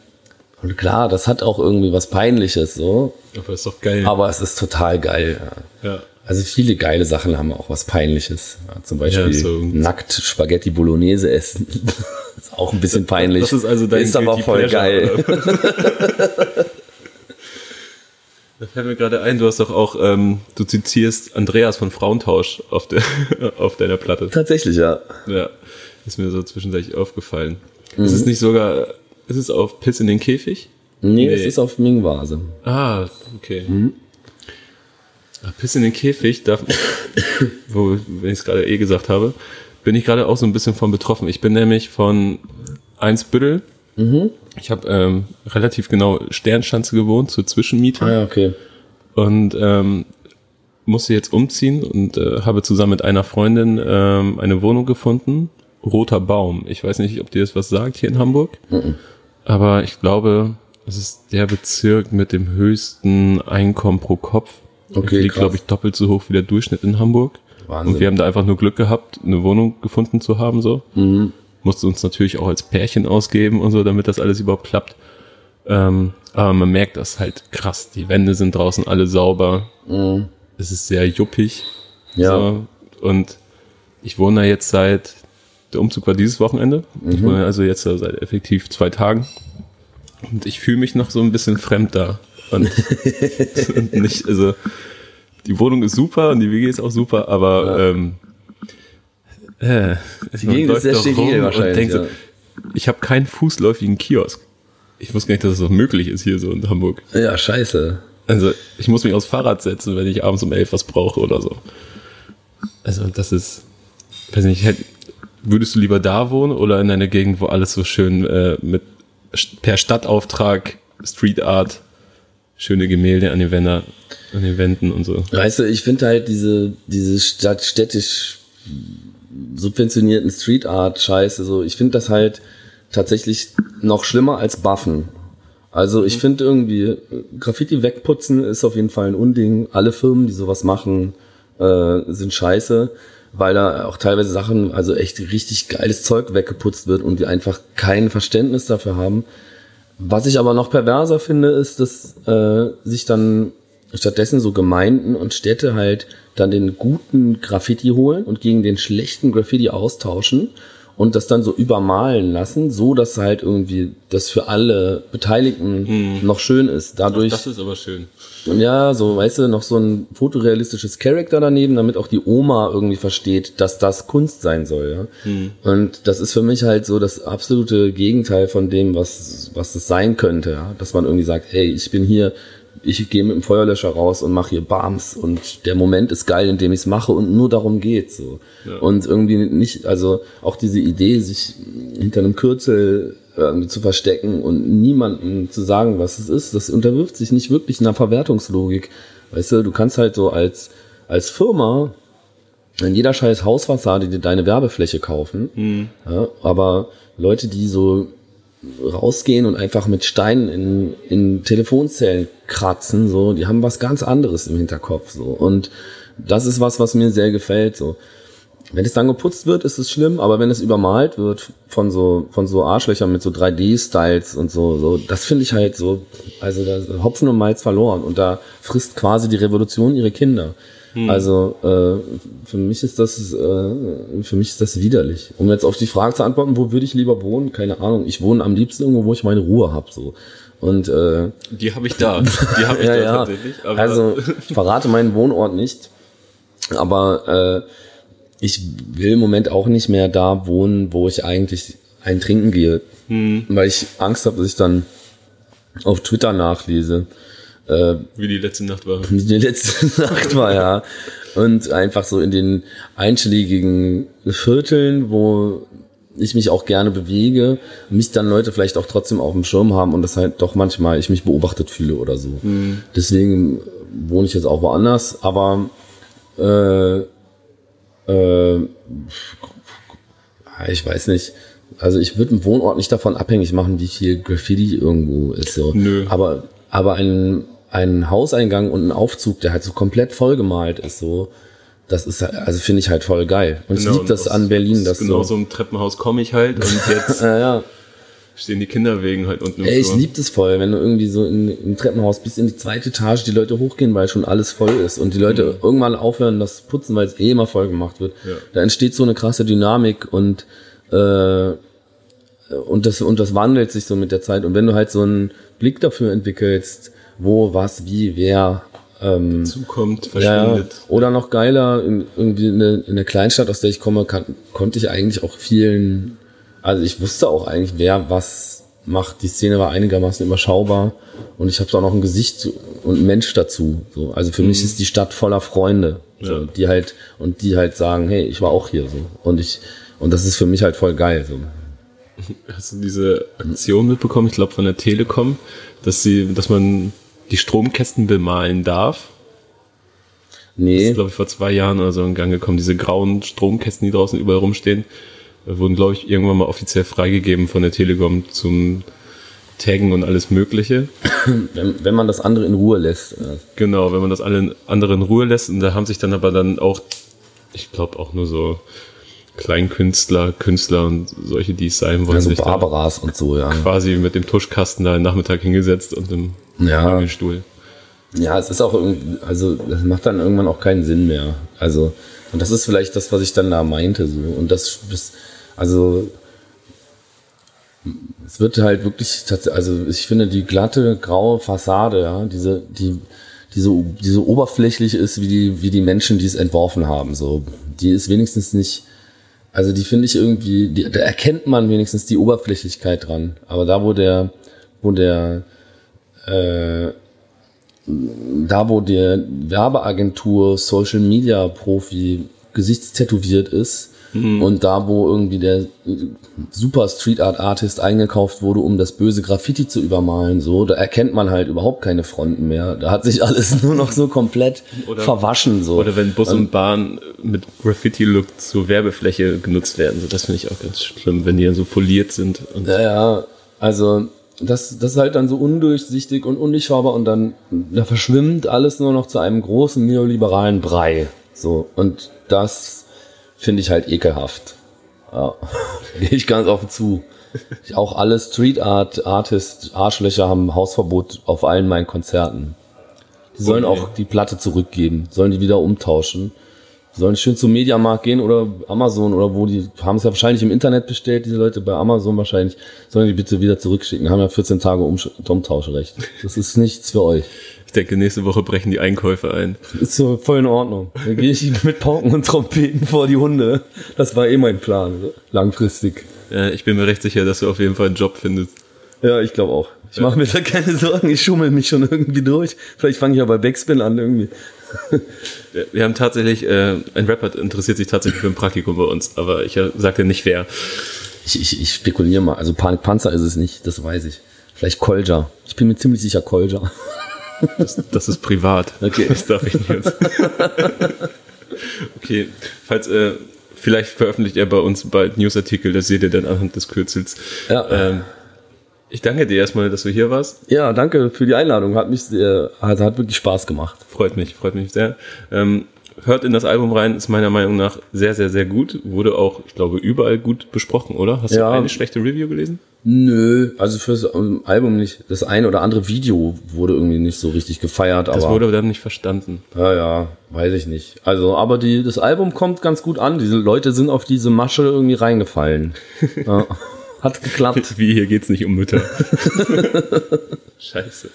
und klar, das hat auch irgendwie was Peinliches so. Aber ist doch geil. Aber es ist total geil. Ja. ja. Also viele geile Sachen haben auch was Peinliches. Ja, zum Beispiel ja, so nackt Spaghetti Bolognese essen. ist auch ein bisschen peinlich. Das ist also dein Ist aber voll Pleasure, geil. Da fällt mir gerade ein, du hast doch auch, ähm, du zitierst Andreas von Frauentausch auf, der, auf deiner Platte. Tatsächlich, ja. Ja, ist mir so zwischenzeitlich aufgefallen. Mhm. Ist es nicht sogar, ist es auf Piss in den Käfig? Nee, nee. es ist auf Ming-Vase. Ah, okay. Ah, Piss in den Käfig, da, wo, wenn ich es gerade eh gesagt habe, bin ich gerade auch so ein bisschen von betroffen. Ich bin nämlich von Einsbüttel Mhm. Ich habe ähm, relativ genau Sternschanze gewohnt, zur Zwischenmiete. Ah, ja, okay. Und ähm, musste jetzt umziehen und äh, habe zusammen mit einer Freundin ähm, eine Wohnung gefunden. Roter Baum. Ich weiß nicht, ob dir das was sagt hier in Hamburg. Mhm. Aber ich glaube, es ist der Bezirk mit dem höchsten Einkommen pro Kopf. Okay, liegt, glaube ich, doppelt so hoch wie der Durchschnitt in Hamburg. Wahnsinn. Und wir haben da einfach nur Glück gehabt, eine Wohnung gefunden zu haben, so. Mhm musste uns natürlich auch als Pärchen ausgeben und so, damit das alles überhaupt klappt. Ähm, aber man merkt das halt krass. Die Wände sind draußen alle sauber. Mhm. Es ist sehr juppig. Ja. So. Und ich wohne da jetzt seit, der Umzug war dieses Wochenende. Mhm. Ich wohne also jetzt seit effektiv zwei Tagen. Und ich fühle mich noch so ein bisschen fremd da. Und, und nicht, also, die Wohnung ist super und die WG ist auch super, aber ja. ähm, äh, die Gegend ist sehr steril wahrscheinlich. Ja. So, ich habe keinen fußläufigen Kiosk. Ich wusste gar nicht, dass das auch möglich ist hier so in Hamburg. Ja, scheiße. Also ich muss mich aufs Fahrrad setzen, wenn ich abends um elf was brauche oder so. Also das ist, weiß nicht, hätt, würdest du lieber da wohnen oder in einer Gegend, wo alles so schön äh, mit per Stadtauftrag, Street Art, schöne Gemälde an den, Wänden, an den Wänden und so. Weißt du, ich finde halt diese, diese Stadt städtisch subventionierten Street Art Scheiße so. Ich finde das halt tatsächlich noch schlimmer als Buffen. Also ich mhm. finde irgendwie Graffiti wegputzen ist auf jeden Fall ein Unding. Alle Firmen, die sowas machen, äh, sind scheiße, weil da auch teilweise Sachen, also echt richtig geiles Zeug weggeputzt wird und die einfach kein Verständnis dafür haben. Was ich aber noch perverser finde, ist, dass äh, sich dann stattdessen so Gemeinden und Städte halt dann den guten Graffiti holen und gegen den schlechten Graffiti austauschen und das dann so übermalen lassen, so dass halt irgendwie das für alle Beteiligten hm. noch schön ist. Dadurch. Ach, das ist aber schön. Ja, so, weißt du, noch so ein fotorealistisches Charakter daneben, damit auch die Oma irgendwie versteht, dass das Kunst sein soll, ja. Hm. Und das ist für mich halt so das absolute Gegenteil von dem, was, was das sein könnte, ja. Dass man irgendwie sagt, hey, ich bin hier ich gehe mit dem Feuerlöscher raus und mache hier Bams und der Moment ist geil, in dem ich es mache und nur darum geht so. Ja. Und irgendwie nicht, also auch diese Idee, sich hinter einem Kürzel irgendwie zu verstecken und niemandem zu sagen, was es ist, das unterwirft sich nicht wirklich einer Verwertungslogik. Weißt du, du kannst halt so als, als Firma in jeder scheiß Hausfassade dir deine Werbefläche kaufen, mhm. ja, aber Leute, die so rausgehen und einfach mit Steinen in, in Telefonzellen kratzen, so, die haben was ganz anderes im Hinterkopf, so. Und das ist was, was mir sehr gefällt, so. Wenn es dann geputzt wird, ist es schlimm, aber wenn es übermalt wird von so, von so Arschlöchern mit so 3D-Styles und so, so, das finde ich halt so, also da Hopfen und Malz verloren und da frisst quasi die Revolution ihre Kinder. Hm. Also äh, für mich ist das äh, für mich ist das widerlich. Um jetzt auf die Frage zu antworten, wo würde ich lieber wohnen? Keine Ahnung. Ich wohne am liebsten irgendwo, wo ich meine Ruhe habe. So. Und äh, die habe ich da. Die habe ich ja, da ja. tatsächlich. also ich verrate meinen Wohnort nicht, aber äh, ich will im Moment auch nicht mehr da wohnen, wo ich eigentlich ein Trinken gehe, hm. weil ich Angst habe, dass ich dann auf Twitter nachlese äh, Wie die letzte Nacht war. Wie die letzte Nacht war, ja. Und einfach so in den einschlägigen Vierteln, wo ich mich auch gerne bewege, mich dann Leute vielleicht auch trotzdem auf dem Schirm haben und das halt doch manchmal ich mich beobachtet fühle oder so. Mhm. Deswegen wohne ich jetzt auch woanders, aber äh, äh, ich weiß nicht. Also ich würde einen Wohnort nicht davon abhängig machen, wie viel Graffiti irgendwo ist. So. Nö. Aber, aber ein, ein Hauseingang und ein Aufzug, der halt so komplett vollgemalt ist, so, das ist also finde ich halt voll geil. Und genau, ich liebe das an Berlin. Das genau so, so ein Treppenhaus komme ich halt und jetzt ja, ja. stehen die Kinder wegen halt unten im Ey, ich liebe das voll, wenn du irgendwie so in, im Treppenhaus bis in die zweite Etage die Leute hochgehen, weil schon alles voll ist und die Leute mhm. irgendwann aufhören, das putzen, weil es eh immer voll gemacht wird. Ja. Da entsteht so eine krasse Dynamik und äh, und das und das wandelt sich so mit der Zeit und wenn du halt so einen Blick dafür entwickelst, wo, was, wie, wer ähm, zukommt, verschwindet. Ja, oder noch geiler, in, irgendwie in, der, in der Kleinstadt, aus der ich komme, kann, konnte ich eigentlich auch vielen, also ich wusste auch eigentlich, wer was macht. Die Szene war einigermaßen überschaubar und ich habe auch noch ein Gesicht und ein Mensch dazu. So. Also für mhm. mich ist die Stadt voller Freunde, so, ja. die halt und die halt sagen, hey, ich war auch hier so und ich und das ist für mich halt voll geil. So. Hast du diese Aktion mitbekommen? Ich glaube von der Telekom, dass sie, dass man die Stromkästen bemalen darf. Nee. Das ist, glaube ich, vor zwei Jahren oder so in Gang gekommen. Diese grauen Stromkästen, die draußen überall rumstehen, wurden, glaube ich, irgendwann mal offiziell freigegeben von der Telekom zum Taggen und alles Mögliche. Wenn, wenn man das andere in Ruhe lässt. Genau, wenn man das alle andere in Ruhe lässt. Und da haben sich dann aber dann auch, ich glaube auch nur so Kleinkünstler, Künstler und solche, die es sein wollen. Also Barbaras und so, ja. Quasi mit dem Tuschkasten da den Nachmittag hingesetzt und im ja. Stuhl. Ja, es ist auch irgendwie, also das macht dann irgendwann auch keinen Sinn mehr. Also, und das ist vielleicht das, was ich dann da meinte, so. Und das, das also, es wird halt wirklich, also ich finde die glatte, graue Fassade, ja, diese, die, die so, die so oberflächlich ist, wie die, wie die Menschen, die es entworfen haben, so. Die ist wenigstens nicht, also die finde ich irgendwie, die, da erkennt man wenigstens die Oberflächlichkeit dran. Aber da, wo der, wo der, äh, da wo der Werbeagentur, Social Media Profi gesichtstätowiert ist mhm. und da wo irgendwie der super Street Art Artist eingekauft wurde, um das böse Graffiti zu übermalen, so, da erkennt man halt überhaupt keine Fronten mehr. Da hat sich alles nur noch so komplett oder, verwaschen, so. Oder wenn Bus und Bahn mit Graffiti-Look zur Werbefläche genutzt werden, so, das finde ich auch ganz schlimm, wenn die dann so foliert sind. ja, ja, also, das, das ist halt dann so undurchsichtig und undurchschaubar und dann da verschwimmt alles nur noch zu einem großen neoliberalen Brei. So, und das finde ich halt ekelhaft. Ja. Gehe ich ganz offen zu. Auch alle Street Art Artists, Arschlöcher haben Hausverbot auf allen meinen Konzerten. Die sollen okay. auch die Platte zurückgeben, sollen die wieder umtauschen sollen schön zum Mediamarkt gehen oder Amazon oder wo die haben es ja wahrscheinlich im Internet bestellt, diese Leute bei Amazon wahrscheinlich, sollen die bitte wieder zurückschicken, haben ja 14 Tage um Umtauschrecht. Das ist nichts für euch. Ich denke, nächste Woche brechen die Einkäufe ein. Ist so voll in Ordnung. Da gehe ich mit Pauken und Trompeten vor die Hunde. Das war eh mein Plan, langfristig. Ja, ich bin mir recht sicher, dass du auf jeden Fall einen Job findest. Ja, ich glaube auch. Ich ja. mache mir da keine Sorgen, ich schummel mich schon irgendwie durch. Vielleicht fange ich ja bei Backspin an irgendwie. Wir haben tatsächlich, äh, ein Rapper interessiert sich tatsächlich für ein Praktikum bei uns, aber ich äh, sagte nicht wer. Ich, ich, ich spekuliere mal. Also Panikpanzer ist es nicht, das weiß ich. Vielleicht Kolja. Ich bin mir ziemlich sicher Kolja. Das, das ist privat. Okay. Das darf ich nicht jetzt. Okay, falls, äh, vielleicht veröffentlicht er bei uns bald Newsartikel, das seht ihr dann anhand des Kürzels. Ja. Ähm, ich danke dir erstmal, dass du hier warst. Ja, danke für die Einladung. Hat mich sehr, also hat wirklich Spaß gemacht. Freut mich, freut mich sehr. Ähm, hört in das Album rein, ist meiner Meinung nach sehr, sehr, sehr gut. Wurde auch, ich glaube, überall gut besprochen, oder? Hast ja. du eine schlechte Review gelesen? Nö, also fürs Album nicht. Das eine oder andere Video wurde irgendwie nicht so richtig gefeiert. Das aber, wurde dann nicht verstanden. Ja, ja, weiß ich nicht. Also, aber die, das Album kommt ganz gut an. Diese Leute sind auf diese Masche irgendwie reingefallen. ja. Hat geklappt. Wie, hier geht's nicht um Mütter. Scheiße.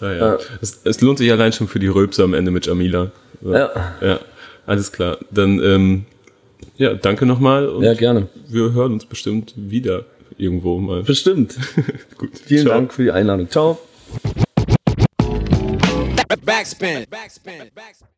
Naja. Ja. Es, es, lohnt sich allein schon für die Röpse am Ende mit Jamila. Ja. Ja, alles klar. Dann, ähm, ja, danke nochmal. Ja, gerne. Wir hören uns bestimmt wieder irgendwo mal. Bestimmt. Gut. Vielen Ciao. Dank für die Einladung. Ciao. Backspin. Backspin. Backspin.